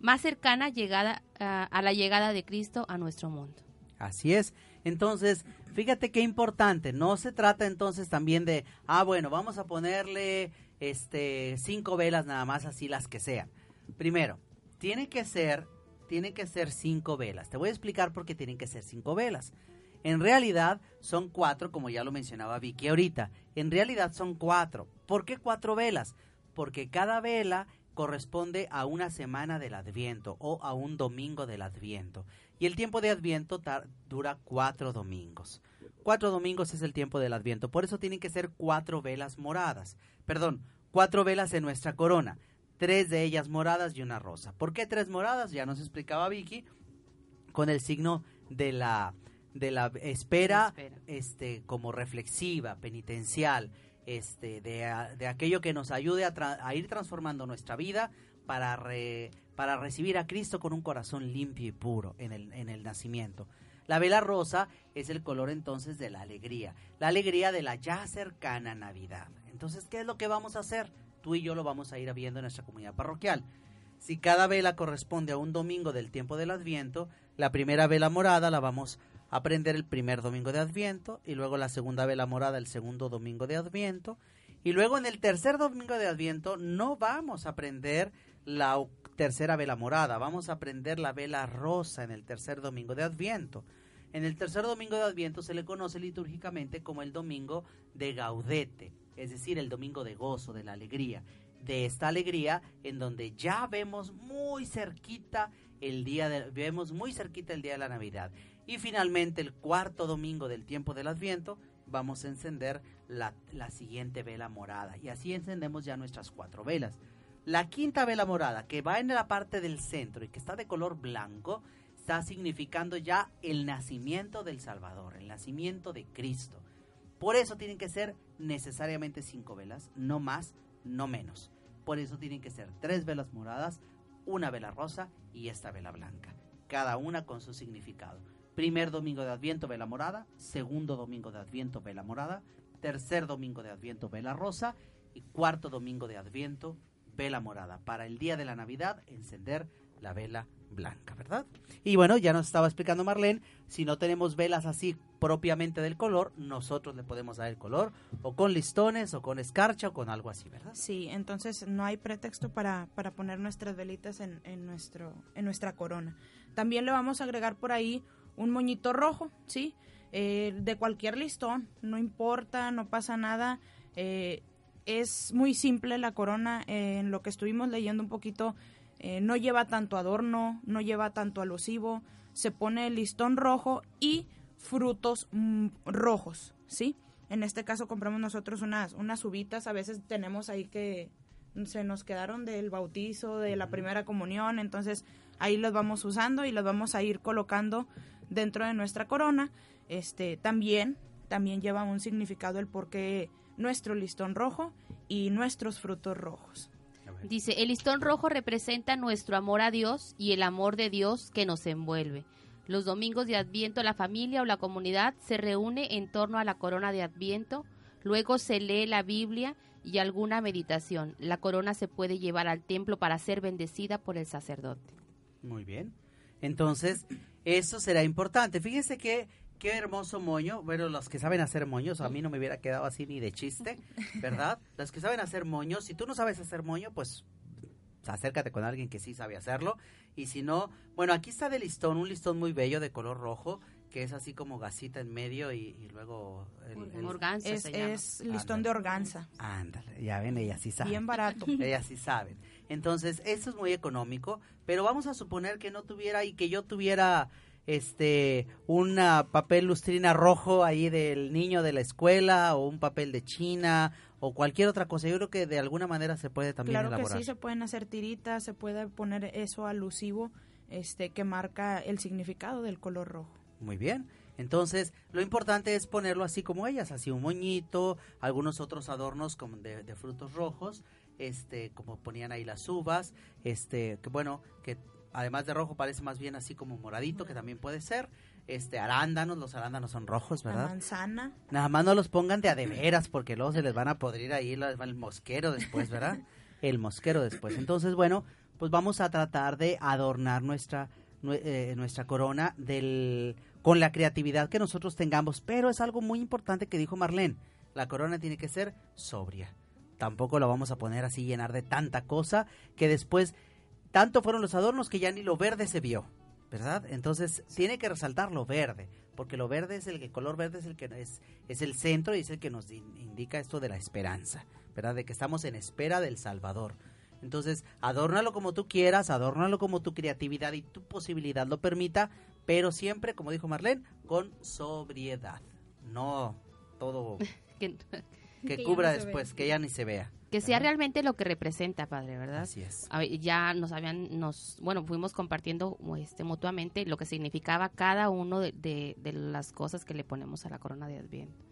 Speaker 3: más cercana llegada ah, a la llegada de Cristo a nuestro mundo.
Speaker 2: Así es. Entonces, fíjate qué importante. No se trata entonces también de, ah, bueno, vamos a ponerle este cinco velas nada más, así las que sean. Primero, tiene que ser, tiene que ser cinco velas. Te voy a explicar por qué tienen que ser cinco velas. En realidad son cuatro, como ya lo mencionaba Vicky ahorita. En realidad son cuatro. ¿Por qué cuatro velas? Porque cada vela corresponde a una semana del Adviento o a un domingo del Adviento. Y el tiempo de Adviento dura cuatro domingos. Cuatro domingos es el tiempo del Adviento. Por eso tienen que ser cuatro velas moradas. Perdón, cuatro velas en nuestra corona. Tres de ellas moradas y una rosa. ¿Por qué tres moradas? Ya nos explicaba Vicky. Con el signo de la, de la espera,
Speaker 3: Espera.
Speaker 2: este, como reflexiva, penitencial, este, de, de aquello que nos ayude a, tra- a ir transformando nuestra vida para, re- para recibir a Cristo con un corazón limpio y puro en el, en el nacimiento. La vela rosa es el color entonces de la alegría, la alegría de la ya cercana Navidad. Entonces, ¿qué es lo que vamos a hacer? Tú y yo lo vamos a ir viendo en nuestra comunidad parroquial. Si cada vela corresponde a un domingo del tiempo del Adviento, La primera vela morada la vamos a prender el primer domingo de Adviento y luego la segunda vela morada el segundo domingo de Adviento y luego en el tercer domingo de Adviento no vamos a prender la tercera vela morada, vamos a prender la vela rosa en el tercer domingo de Adviento. En el tercer domingo de Adviento se le conoce litúrgicamente como el domingo de Gaudete, es decir, el domingo de gozo, de la alegría. De esta alegría en donde ya vemos muy cerquita el día de, vemos muy cerquita el día de la Navidad. Y finalmente el cuarto domingo del tiempo del Adviento vamos a encender la, la siguiente vela morada. Y así encendemos ya nuestras cuatro velas. La quinta vela morada, que va en la parte del centro y que está de color blanco, está significando ya el nacimiento del Salvador, el nacimiento de Cristo. Por eso tienen que ser necesariamente cinco velas, no más, no menos. Por eso tienen que ser tres velas moradas, una vela rosa y esta vela blanca, cada una con su significado. Primer domingo de Adviento, vela morada, segundo domingo de Adviento, vela morada, tercer domingo de Adviento, vela rosa y cuarto domingo de Adviento, vela morada. Para el día de la Navidad, encender la vela blanca, ¿verdad? Y bueno, ya nos estaba explicando Marlene, si no tenemos velas así propiamente del color, nosotros le podemos dar el color o con listones o con escarcha o con algo así, ¿verdad?
Speaker 4: Sí, entonces no hay pretexto para, para poner nuestras velitas en, nuestro, en nuestra corona. También le vamos a agregar por ahí un moñito rojo, ¿sí? Eh, de cualquier listón, no importa, no pasa nada. eh, es muy simple la corona, eh, en lo que estuvimos leyendo un poquito, eh, no lleva tanto adorno, no lleva tanto alusivo, se pone el listón rojo y frutos mm, rojos, ¿sí? En este caso compramos nosotros unas, unas uvitas, a veces tenemos ahí que se nos quedaron del bautizo, de la primera comunión, entonces ahí los vamos usando y los vamos a ir colocando dentro de nuestra corona. Este también también lleva un significado el por qué nuestro listón rojo y nuestros frutos rojos.
Speaker 3: Dice, el listón rojo representa nuestro amor a Dios y el amor de Dios que nos envuelve. Los domingos de Adviento la familia o la comunidad se reúne en torno a la corona de Adviento, luego se lee la Biblia y alguna meditación. La corona se puede llevar al templo para ser bendecida por el sacerdote.
Speaker 2: Muy bien. Entonces, eso será importante. Fíjense que qué hermoso moño. Bueno, los que saben hacer moños, a mí no me hubiera quedado así ni de chiste, ¿verdad? [LAUGHS] Los que saben hacer moños, si tú no sabes hacer moño, pues acércate con alguien que sí sabe hacerlo. Y si no, bueno, aquí está de listón, un listón muy bello de color rojo, que es así como gasita en medio y, y luego... el- el-
Speaker 3: Organza
Speaker 4: Es,
Speaker 3: se llama.
Speaker 4: es listón de organza,
Speaker 2: Ándale, ya ven, ella sí sabe.
Speaker 4: bien barato. [LAUGHS]
Speaker 2: Ellas sí saben. Entonces, eso es muy económico, pero vamos a suponer que no tuviera y que yo tuviera este un papel lustrina rojo ahí del niño de la escuela o un papel de China o cualquier otra cosa. Yo creo que de alguna manera se puede también
Speaker 4: Claro que
Speaker 2: elaborar.
Speaker 4: sí, se pueden hacer tiritas, se puede poner eso alusivo este que marca el significado del color rojo.
Speaker 2: Muy bien. Entonces, lo importante es ponerlo así como ellas, así un moñito, algunos otros adornos como de, de frutos rojos, este, como ponían ahí las uvas, este, que bueno, que además de rojo parece más bien así como moradito, que también puede ser, este, arándanos, los arándanos son rojos,
Speaker 4: La
Speaker 2: ¿verdad?
Speaker 4: manzana,
Speaker 2: Nada más no los pongan de a de veras, porque luego se les van a podrir ahí la- el mosquero después, ¿verdad? [LAUGHS] El mosquero después. Entonces, bueno, pues vamos a tratar de adornar nuestra, nue- eh, nuestra corona del, con la creatividad que nosotros tengamos. Pero es algo muy importante que dijo Marlene. La corona tiene que ser sobria. Tampoco la vamos a poner así llenar de tanta cosa que después tanto fueron los adornos que ya ni lo verde se vio. ¿verdad? Entonces tiene que resaltar lo verde, porque lo verde es el que color verde es el que es, es el centro y es el que nos in- indica esto de la esperanza, ¿verdad? De que estamos en espera del Salvador. Entonces, adórnalo como tú quieras, adórnalo como tu creatividad y tu posibilidad lo permita, pero siempre, como dijo Marlene, con sobriedad. No todo [LAUGHS]
Speaker 3: Que,
Speaker 2: cubra
Speaker 5: no
Speaker 2: después, que ya ni se vea.
Speaker 3: que sea realmente lo que representa, padre, ¿verdad?
Speaker 2: Así es.
Speaker 3: A ver, ya nos habían, nos, bueno, fuimos compartiendo este, mutuamente lo que significaba cada uno de, de- de las cosas que le ponemos a la corona de Adviento.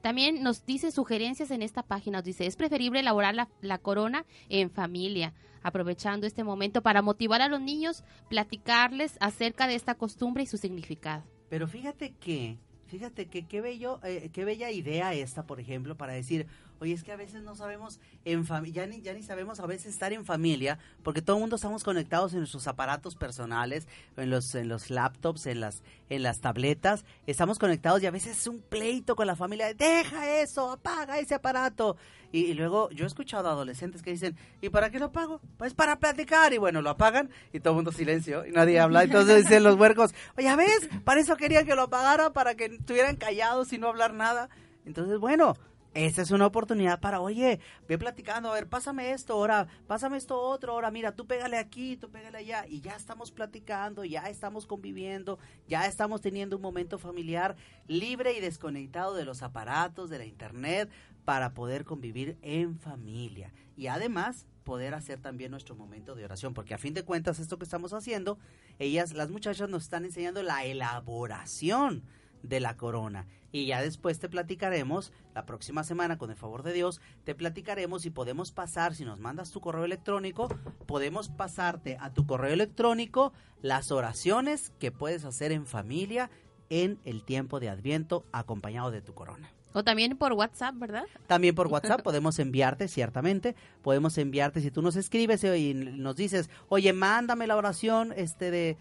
Speaker 3: También nos dice sugerencias en esta página, nos dice, es preferible elaborar la, la corona en familia, aprovechando este momento para motivar a los niños, platicarles acerca de esta costumbre y su significado.
Speaker 2: Pero fíjate que, fíjate que qué bello, eh, qué bella idea esta, por ejemplo, para decir, Oye, es que a veces no sabemos, en ya, ni, ya ni sabemos a veces estar en familia, porque todo el mundo estamos conectados en nuestros aparatos personales, en los, en los laptops, en las, en las tabletas, estamos conectados y a veces es un pleito con la familia, deja eso, apaga ese aparato. Y, y luego yo he escuchado a adolescentes que dicen, ¿y para qué lo apago? Pues para platicar. Y bueno, lo apagan y todo el mundo silencio y nadie habla. Entonces dicen los huercos, oye, ¿ves? Para eso querían que lo apagara, para que estuvieran callados y no hablar nada. Entonces, bueno, esa es una oportunidad para, oye, ve platicando, a ver, pásame esto, ahora, pásame esto otro, ahora, mira, tú pégale aquí, tú pégale allá, y ya estamos platicando, ya estamos conviviendo, ya estamos teniendo un momento familiar libre y desconectado de los aparatos, de la internet, para poder convivir en familia. Y además, poder hacer también nuestro momento de oración, porque a fin de cuentas, esto que estamos haciendo, ellas, las muchachas nos están enseñando la elaboración de la corona. Y ya después te platicaremos, la próxima semana, con el favor de Dios, te platicaremos y podemos pasar, si nos mandas tu correo electrónico, podemos pasarte a tu correo electrónico las oraciones que puedes hacer en familia en el tiempo de Adviento acompañado de tu corona.
Speaker 3: O también por WhatsApp, ¿verdad?
Speaker 2: También por [LAUGHS] WhatsApp podemos enviarte, ciertamente, podemos enviarte, si tú nos escribes eh, y nos dices, oye, mándame la oración este de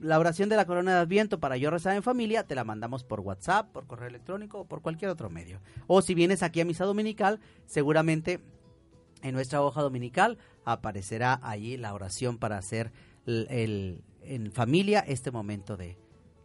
Speaker 2: la oración de la corona de Adviento para yo rezar en familia, te la mandamos por WhatsApp, por correo electrónico o por cualquier otro medio. O si vienes aquí a misa dominical, seguramente en nuestra hoja dominical aparecerá allí la oración para hacer el, en familia este momento de,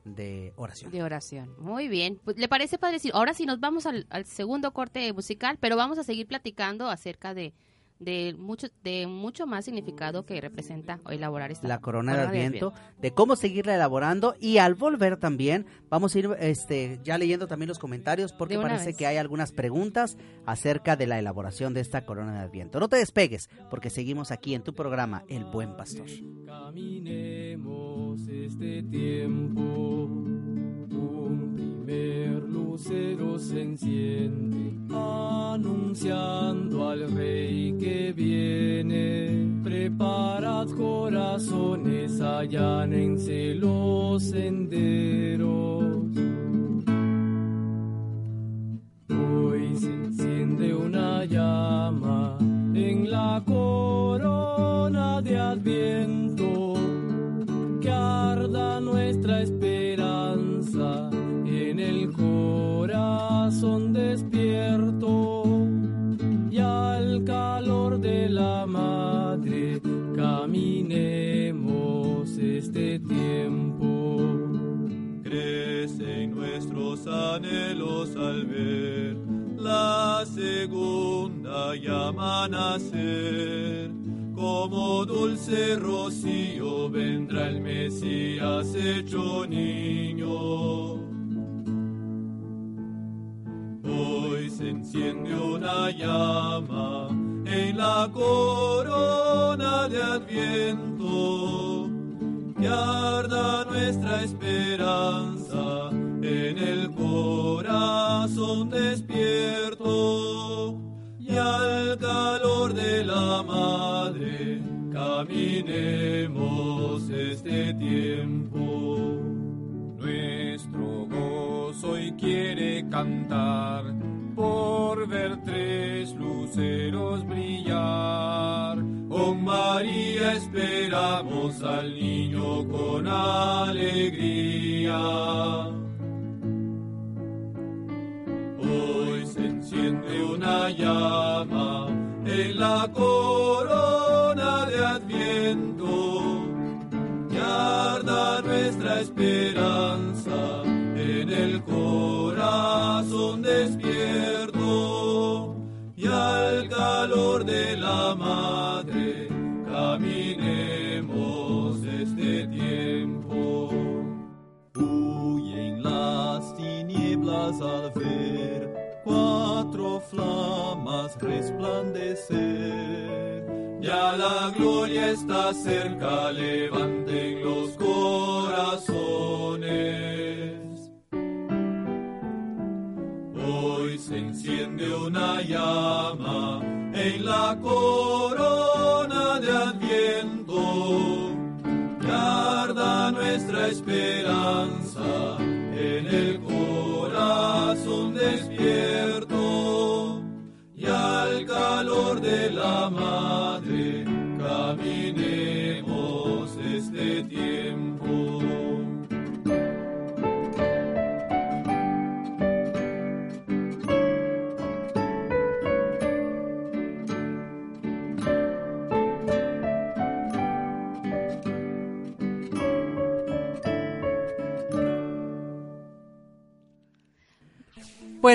Speaker 2: de oración.
Speaker 3: De oración. Muy bien. Pues, ¿Le parece padre? Ahora sí nos vamos al, al segundo corte musical, pero vamos a seguir platicando acerca de, de mucho de mucho más significado que representa o elaborar esta
Speaker 2: la corona de Adviento, de cómo seguirla elaborando y al volver también vamos a ir este ya leyendo también los comentarios porque
Speaker 3: De
Speaker 2: parece
Speaker 3: vez.
Speaker 2: que hay algunas preguntas acerca de la elaboración de esta corona de Adviento. No te despegues porque seguimos aquí en tu programa El Buen Pastor.
Speaker 7: Caminemos este tiempo, un primer lucero se enciende, anunciando al rey que viene. Preparad corazones, allánense los senderos. Hoy se enciende una llama en la corona de Adviento que arda nuestra esperanza en el corazón despierto y al calor de la madre caminemos este tiempo. Crecen nuestros anhelos al ver la segunda llama nacer. Como dulce rocío vendrá el Mesías hecho niño. Se enciende una llama en la corona de Adviento. Que arda nuestra esperanza en el corazón despierto. Y al calor de la madre caminemos este tiempo. Nuestro gozo hoy quiere cantar por ver tres luceros brillar. Con María esperamos al niño con alegría. Hoy se enciende una llama en la corona de Adviento arda nuestra esperanza en el corazón despierto calor de la madre caminemos este tiempo. Huyen las tinieblas al ver cuatro flamas resplandecer. Ya la gloria está cerca, levanten los corazones. Hoy se enciende una llama en la corona de Adviento que arda nuestra esperanza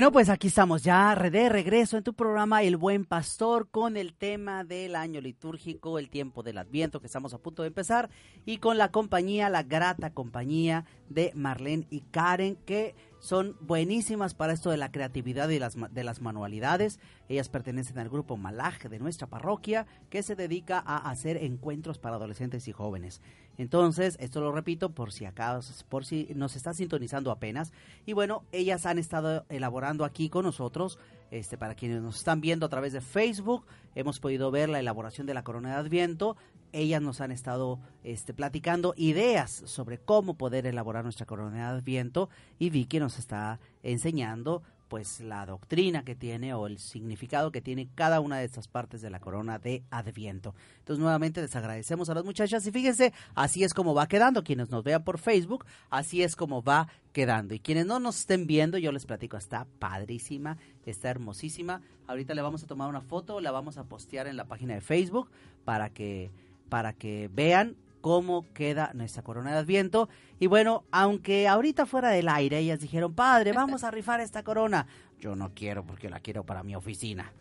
Speaker 2: Bueno, pues aquí estamos ya de regreso en tu programa El Buen Pastor con el tema del año litúrgico, el tiempo del Adviento que estamos a punto de empezar y con la compañía, la grata compañía de Marlene y Karen que son buenísimas para esto de la creatividad y las, de las manualidades. Ellas pertenecen al grupo Malaj de nuestra parroquia que se dedica a hacer encuentros para adolescentes y jóvenes. Entonces, esto lo repito por si acaso, por si nos está sintonizando apenas. Y bueno, ellas han estado elaborando aquí con nosotros, este, para quienes nos están viendo a través de Facebook, hemos podido ver la elaboración de la corona de Adviento. Ellas nos han estado este, platicando ideas sobre cómo poder elaborar nuestra corona de Adviento y Vicky nos está enseñando pues la doctrina que tiene o el significado que tiene cada una de estas partes de la corona de Adviento. Entonces nuevamente les agradecemos a las muchachas y fíjense, así es como va quedando. Quienes nos vean por Facebook, así es como va quedando. Y quienes no nos estén viendo, yo les platico, está padrísima, está hermosísima. Ahorita le vamos a tomar una foto, la vamos a postear en la página de Facebook para que, para que vean cómo queda nuestra corona de Adviento. Y bueno, aunque ahorita fuera del aire ellas dijeron, padre, vamos a [LAUGHS] rifar esta corona. Yo no quiero porque la quiero para mi oficina.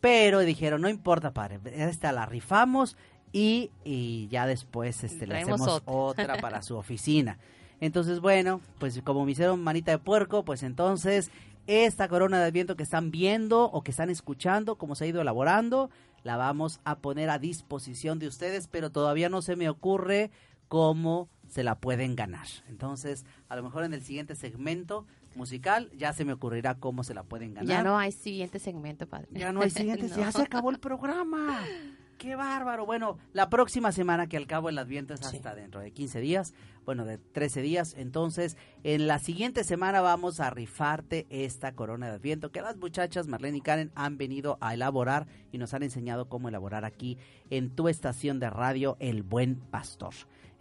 Speaker 2: Pero dijeron, no importa, padre, esta la rifamos y, y ya después este, le hacemos otra para [LAUGHS] su oficina. Entonces, bueno, pues como me hicieron manita de puerco, pues entonces esta corona de adviento que están viendo o que están escuchando, cómo se ha ido elaborando, la vamos a poner a disposición de ustedes, pero todavía no se me ocurre cómo se la pueden ganar. Entonces, a lo mejor en el siguiente segmento musical ya se me ocurrirá cómo se la pueden ganar.
Speaker 3: Ya no hay siguiente segmento, padre.
Speaker 2: Ya no hay siguientes, [LAUGHS] ya
Speaker 3: No.
Speaker 2: se acabó el programa. [LAUGHS] Qué bárbaro. Bueno, la próxima semana que al cabo el Adviento es hasta dentro de 15 días, bueno, de 13 días. Entonces, en la siguiente semana vamos a rifarte esta corona de Adviento que las muchachas Marlene y Karen han venido a elaborar y nos han enseñado cómo elaborar aquí en tu estación de radio El Buen Pastor.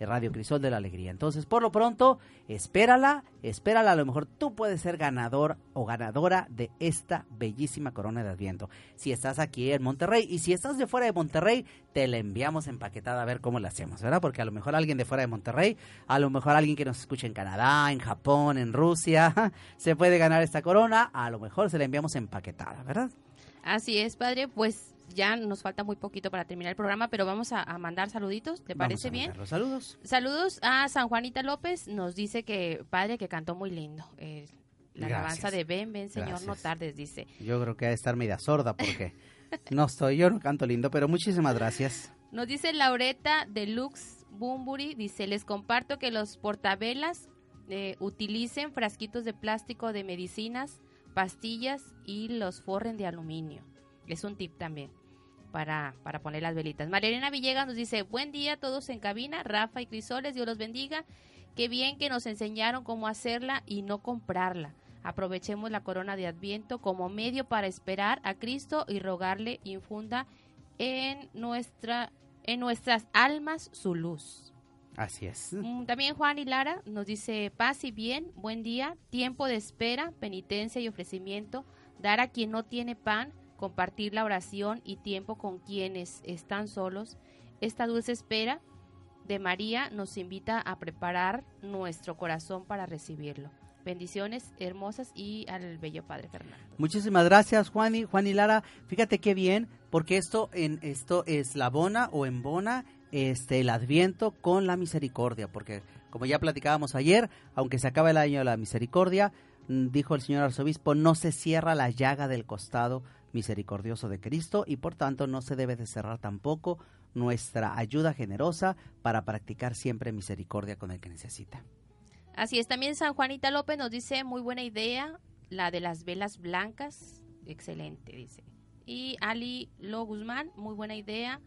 Speaker 2: Radio Crisol de la Alegría. Entonces, por lo pronto, espérala, espérala. A lo mejor tú puedes ser ganador o ganadora de esta bellísima corona de Adviento. Si estás aquí en Monterrey y si estás de fuera de Monterrey, te la enviamos empaquetada a ver cómo la hacemos, ¿verdad? Porque a lo mejor alguien de fuera de Monterrey, a lo mejor alguien que nos escuche en Canadá, en Japón, en Rusia, [LAUGHS] se puede ganar esta corona. A lo mejor se la enviamos empaquetada, ¿verdad?
Speaker 3: Así es, padre. Pues ya nos falta muy poquito para terminar el programa, pero vamos a, a mandar saluditos. ¿Te
Speaker 2: Vamos
Speaker 3: parece bien?
Speaker 2: Los saludos.
Speaker 3: Saludos a San Juanita López. Nos dice que, padre, que cantó muy lindo. Eh, la
Speaker 2: Gracias.
Speaker 3: alabanza de Ven, ven, Señor, no tardes, dice.
Speaker 2: Yo creo que ha de estar media sorda porque [LAUGHS] no estoy, yo no canto lindo, pero muchísimas gracias.
Speaker 3: Nos dice Laureta de Lux Bumburi, dice, les comparto que los portavelas eh, utilicen frasquitos de plástico de medicinas, pastillas y los forren de aluminio. Es un tip también para, para poner las velitas. Marilena Villegas nos dice, buen día a todos en cabina, Rafa y Crisoles, Dios los bendiga. Qué bien que nos enseñaron cómo hacerla y no comprarla. Aprovechemos la corona de Adviento como medio para esperar a Cristo y rogarle infunda en nuestra en nuestras almas su luz.
Speaker 2: Así es.
Speaker 3: Mm, También Juan y Lara nos dice paz y bien, buen día, tiempo de espera, penitencia y ofrecimiento, dar a quien no tiene pan, compartir la oración y tiempo con quienes están solos. Esta dulce espera de María nos invita a preparar nuestro corazón para recibirlo. Bendiciones hermosas y al bello Padre Fernando.
Speaker 2: Muchísimas gracias, Juan y, Juan y Lara. Fíjate qué bien, porque esto en esto eslabona o embona este el Adviento con la misericordia, porque como ya platicábamos ayer, aunque se acaba el año de la misericordia, mm, dijo el señor arzobispo, no se cierra la llaga del costado misericordioso de Cristo y por tanto no se debe de cerrar tampoco nuestra ayuda generosa para practicar siempre misericordia con el que necesita.
Speaker 3: Así es, también San Juanita López nos dice, muy buena idea, la de las velas blancas, excelente, dice. Y Ali Lo Guzmán, muy buena idea,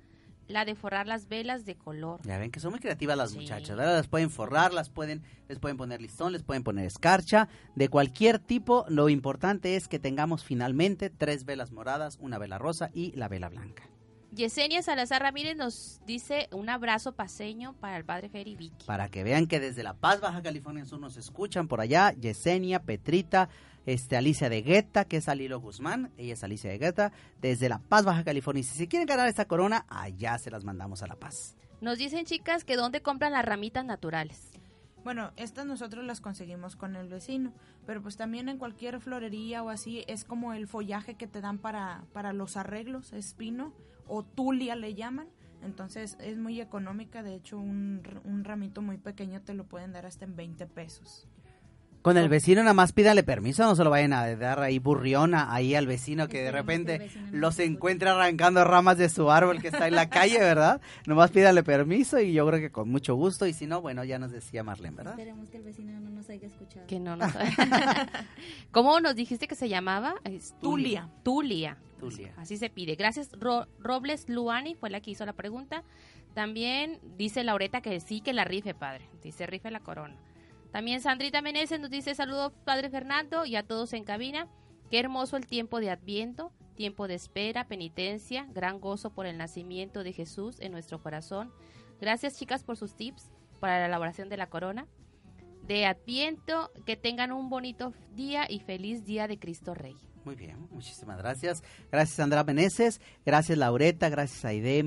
Speaker 3: la de forrar las velas de color.
Speaker 2: Ya ven que son muy creativas las
Speaker 3: Sí.
Speaker 2: muchachas, ¿verdad? Las pueden forrar, las pueden, les pueden poner listón, les pueden poner escarcha, de cualquier tipo. Lo importante es que tengamos finalmente tres velas moradas, una vela rosa y la vela blanca.
Speaker 3: Yesenia Salazar Ramírez nos dice un abrazo paseño para el padre Fer y Vicky.
Speaker 2: Para que vean que desde La Paz, Baja California Sur nos escuchan por allá, Yesenia, Petrita, este, Alicia de Guetta, que es Alilo Guzmán, ella es Alicia de Guetta, desde La Paz, Baja California. Y si se quieren ganar esta corona, allá se las mandamos a La Paz.
Speaker 3: Nos dicen chicas que dónde compran las ramitas naturales.
Speaker 4: Bueno, estas nosotros las conseguimos con el vecino, pero pues también en cualquier florería o así es como el follaje que te dan para, para los arreglos, es pino o tulia le llaman. Entonces es muy económica, de hecho un, un ramito muy pequeño te lo pueden dar hasta en 20 pesos.
Speaker 2: Con el vecino nada más pídale permiso, no se lo vayan a dar ahí burriona ahí al vecino que de
Speaker 5: que el
Speaker 2: repente los encuentre arrancando ramas de su árbol que está en la calle, ¿verdad? Nomás pídale permiso y yo creo que con mucho gusto y si no, bueno, ya nos decía Marlene, ¿verdad?
Speaker 5: Esperemos que el vecino no nos haya escuchado.
Speaker 3: Que no nos... [LAUGHS] [LAUGHS] ¿Cómo nos dijiste que se llamaba? Es
Speaker 4: Tulia.
Speaker 3: Tulia.
Speaker 2: Tulia.
Speaker 3: Así se pide. Gracias. Ro- Robles Luani fue la que hizo la pregunta. También dice Laureta que sí que la rife, padre. Dice rife la corona. También Sandrita Meneses nos dice saludos, padre Fernando, y a todos en cabina. Qué hermoso el tiempo de Adviento, tiempo de espera, penitencia, gran gozo por el nacimiento de Jesús en nuestro corazón. Gracias, chicas, por sus tips para la elaboración de la corona. De Adviento, que tengan un bonito día y feliz día de Cristo Rey.
Speaker 2: Muy bien, muchísimas gracias. Gracias Sandra Meneses, gracias Laureta, gracias Aide,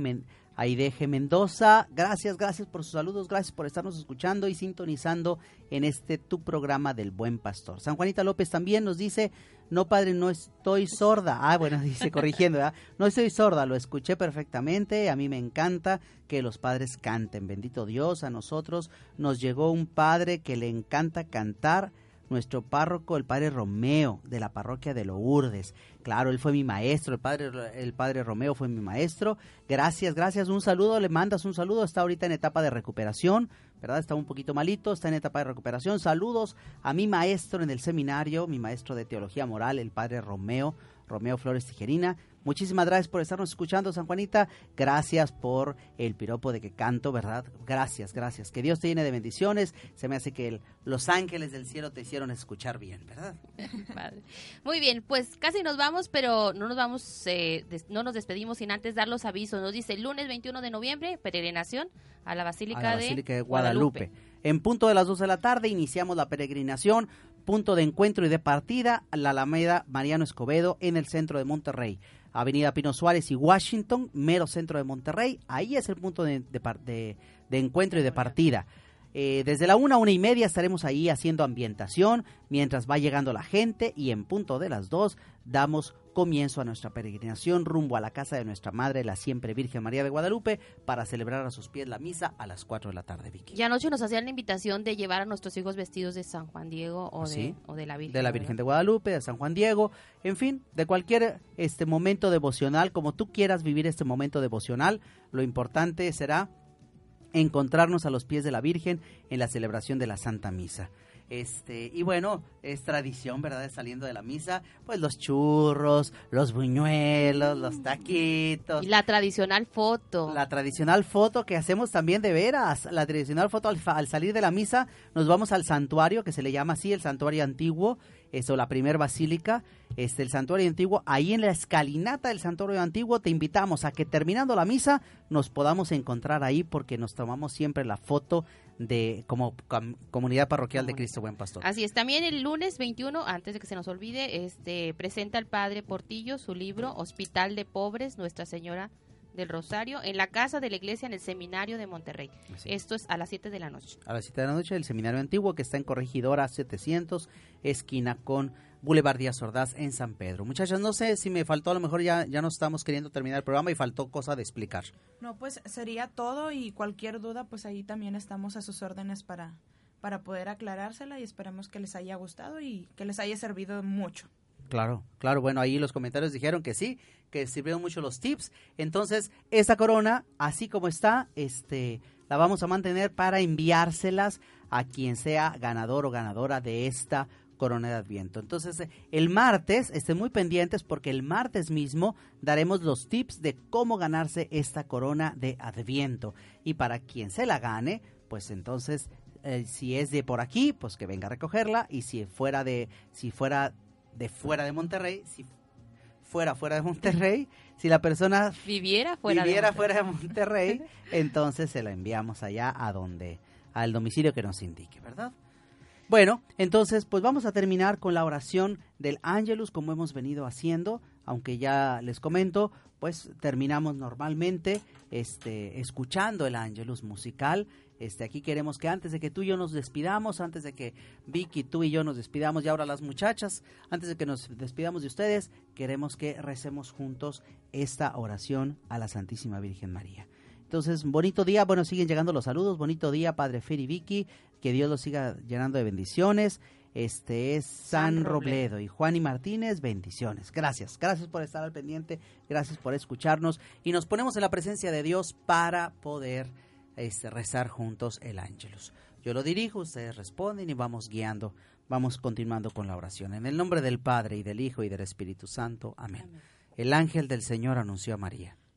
Speaker 2: Aide G. Mendoza, gracias, gracias por sus saludos, gracias por estarnos escuchando y sintonizando en este tu programa del Buen Pastor. San Juanita López también nos dice, no padre, no estoy sorda. Ah, bueno, [LAUGHS] dice corrigiendo, ¿verdad? No estoy sorda, lo escuché perfectamente, a mí me encanta que los padres canten. Bendito Dios, a nosotros nos llegó un padre que le encanta cantar nuestro párroco, el padre Romeo, de la parroquia de Lourdes. Claro, él fue mi maestro, el padre, el padre Romeo fue mi maestro. Gracias, gracias, un saludo, le mandas un saludo, está ahorita en etapa de recuperación, ¿verdad? Está un poquito malito, está en etapa de recuperación. Saludos a mi maestro en el seminario, mi maestro de teología moral, el padre Romeo, Romeo Flores Tijerina. Muchísimas gracias por estarnos escuchando, San Juanita. Gracias por el piropo de que canto, ¿verdad? Gracias, gracias. Que Dios te llene de bendiciones. Se me hace que el- los ángeles del cielo te hicieron escuchar bien, ¿verdad? [LAUGHS]
Speaker 3: Padre. Muy bien, pues casi nos vamos, pero no nos vamos, eh, des- no nos despedimos sin antes dar los avisos. Nos dice el lunes 21 de noviembre, peregrinación a la Basílica,
Speaker 2: a la
Speaker 3: de,
Speaker 2: Basílica de Guadalupe. En punto de las 2 de la tarde iniciamos la peregrinación, punto de encuentro y de partida, la Alameda Mariano Escobedo en el centro de Monterrey. Avenida Pino Suárez y Washington, mero centro de Monterrey. Ahí es el punto de, encuentro y de partida. Eh, desde la una, una y media estaremos ahí haciendo ambientación mientras va llegando la gente y en punto de las dos damos comienzo a nuestra peregrinación rumbo a la casa de nuestra Madre, la siempre Virgen María de Guadalupe, para celebrar a sus pies la misa a las 4 de la tarde, Vicky.
Speaker 3: Y anoche nos hacían la invitación de llevar a nuestros hijos vestidos de San Juan Diego o,
Speaker 2: ¿Ah,
Speaker 3: de,
Speaker 2: sí?
Speaker 3: o de la Virgen.
Speaker 2: de la Virgen de Guadalupe, de San Juan Diego, en fin, de cualquier este momento devocional, como tú quieras vivir este momento devocional, lo importante será encontrarnos a los pies de la Virgen en la celebración de la Santa Misa. Este, y bueno, es tradición, ¿verdad? de Saliendo de la misa, pues los churros, los buñuelos, los taquitos,
Speaker 3: Y la tradicional foto.
Speaker 2: la tradicional foto que hacemos también de veras, la tradicional foto al, al salir de la misa, nos vamos al santuario, que se le llama así, el santuario antiguo, eso, la primer basílica, este, el santuario antiguo, ahí en la escalinata del santuario antiguo te invitamos a que terminando la misa nos podamos encontrar ahí porque nos tomamos siempre la foto de como com- comunidad parroquial de Cristo Buen Pastor.
Speaker 3: Así es, también el lunes 21, antes de que se nos olvide, este presenta el padre Portillo su libro Hospital de Pobres, Nuestra Señora del Rosario, en la casa de la iglesia en el seminario de Monterrey. Esto es a las 7 de la noche.
Speaker 2: a las 7 de la noche, el seminario antiguo que está en Corregidora 700, esquina con Boulevard Díaz Ordaz en San Pedro. Muchachos, no sé si me faltó, a lo mejor ya, ya no estamos queriendo terminar el programa y faltó cosa de explicar.
Speaker 4: No, pues sería todo y cualquier duda, pues ahí también estamos a sus órdenes para, para poder aclarársela y esperamos que les haya gustado y que les haya servido mucho.
Speaker 2: Claro, claro, bueno, ahí los comentarios dijeron que sí, que sirvieron mucho los tips. Entonces, esta corona, así como está, este, la vamos a mantener para enviárselas a quien sea ganador o ganadora de esta corona de Adviento. Entonces, el martes, estén muy pendientes porque el martes mismo daremos los tips de cómo ganarse esta corona de Adviento. Y para quien se la gane, pues entonces, eh, si es de por aquí, pues que venga a recogerla. Y si fuera de, si fuera de fuera de Monterrey, si fuera fuera de Monterrey, [LAUGHS] si la persona
Speaker 3: Viviera fuera
Speaker 2: viviera
Speaker 3: de
Speaker 2: fuera de Monterrey, [LAUGHS] entonces se la enviamos allá a donde, al domicilio que nos indique, ¿verdad? Bueno, entonces pues vamos a terminar con la oración del Ángelus como hemos venido haciendo, aunque ya les comento, pues terminamos normalmente este escuchando el Ángelus musical Este, aquí queremos que antes de que tú y yo nos despidamos, antes de que Vicky, tú y yo nos despidamos y ahora las muchachas, antes de que nos despidamos de ustedes, queremos que recemos juntos esta oración a la Santísima Virgen María. Entonces, bonito día, bueno, siguen llegando los saludos, bonito día, Padre Fer y Vicky, que Dios los siga llenando de bendiciones. Este es San,
Speaker 3: San
Speaker 2: Robledo.
Speaker 3: Robledo.
Speaker 2: y Juan y Martínez, bendiciones. Gracias, gracias por estar al pendiente, gracias por escucharnos y nos ponemos en la presencia de Dios para poder este, rezar juntos el ángelus. Yo lo dirijo, ustedes responden y vamos guiando, vamos continuando con la oración. En el nombre del Padre y del Hijo y del Espíritu Santo. Amén. El ángel del Señor anunció a María.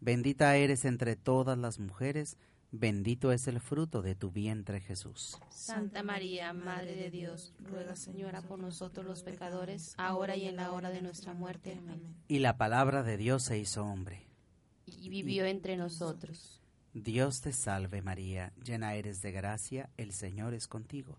Speaker 2: Bendita eres entre todas las mujeres, bendito es el fruto de tu vientre Jesús.
Speaker 3: Santa María, Madre de Dios, ruega, Señora, por nosotros los pecadores, ahora y en la hora de nuestra muerte. Amén.
Speaker 2: Y la palabra de Dios se hizo hombre.
Speaker 3: Y vivió entre nosotros.
Speaker 2: Dios te salve María, llena eres de gracia, el Señor es contigo.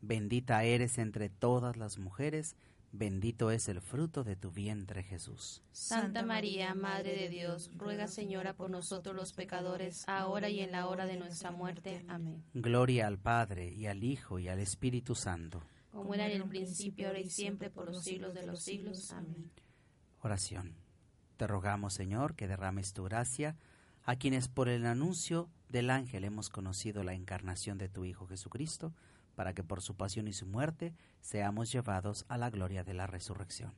Speaker 2: Bendita eres entre todas las mujeres, bendito es el fruto de tu vientre Jesús.
Speaker 3: Santa María, Madre de Dios, ruega, Señora, por nosotros los pecadores, ahora y en la hora de nuestra muerte. Amén.
Speaker 2: Gloria al Padre y al Hijo y al Espíritu Santo.
Speaker 3: Como era en el principio, ahora y siempre, por los siglos de los siglos. Amén.
Speaker 2: Oración. Te rogamos, Señor, que derrames tu gracia a quienes por el anuncio del ángel hemos conocido la encarnación de tu Hijo Jesucristo, para que por su pasión y su muerte seamos llevados a la gloria de la resurrección.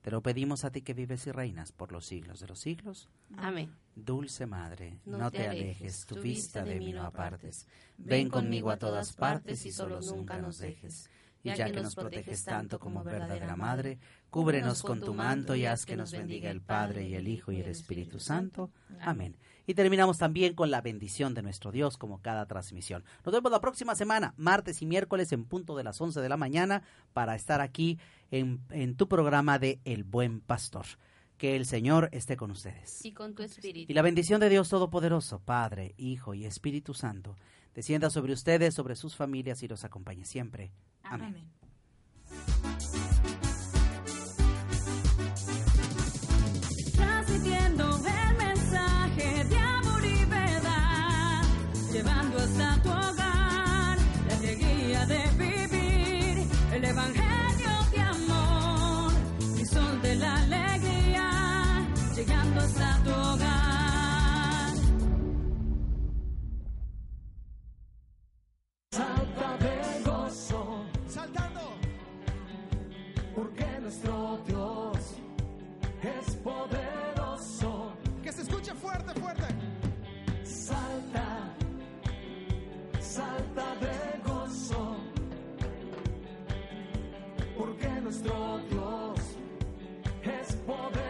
Speaker 2: Te lo pedimos a ti que vives y reinas por los siglos de los siglos.
Speaker 3: Amén.
Speaker 2: Dulce Madre,
Speaker 3: No
Speaker 2: no,
Speaker 3: te
Speaker 2: te
Speaker 3: alejes, tu vista de mí no apartes.
Speaker 2: Ven
Speaker 3: conmigo
Speaker 2: conmigo a todas partes y solo nunca nos dejes. Y ya que nos proteges tanto como verdadera Madre, cúbrenos con tu manto y haz que nos bendiga el Padre y el Hijo y el Espíritu Santo. Amén. Y terminamos también con la bendición de nuestro Dios como cada transmisión. Nos vemos la próxima semana, martes y miércoles en punto de las 11 de la mañana para estar aquí en, en tu programa de El Buen Pastor. Que el Señor esté con ustedes.
Speaker 3: Y con tu espíritu.
Speaker 2: Y la bendición de Dios Todopoderoso, Padre, Hijo y Espíritu Santo, descienda sobre ustedes, sobre sus familias y los acompañe siempre. Amén.
Speaker 4: Amén.
Speaker 8: poderoso. Que se escuche fuerte, fuerte. Salta, salta de gozo. Porque nuestro Dios es poderoso.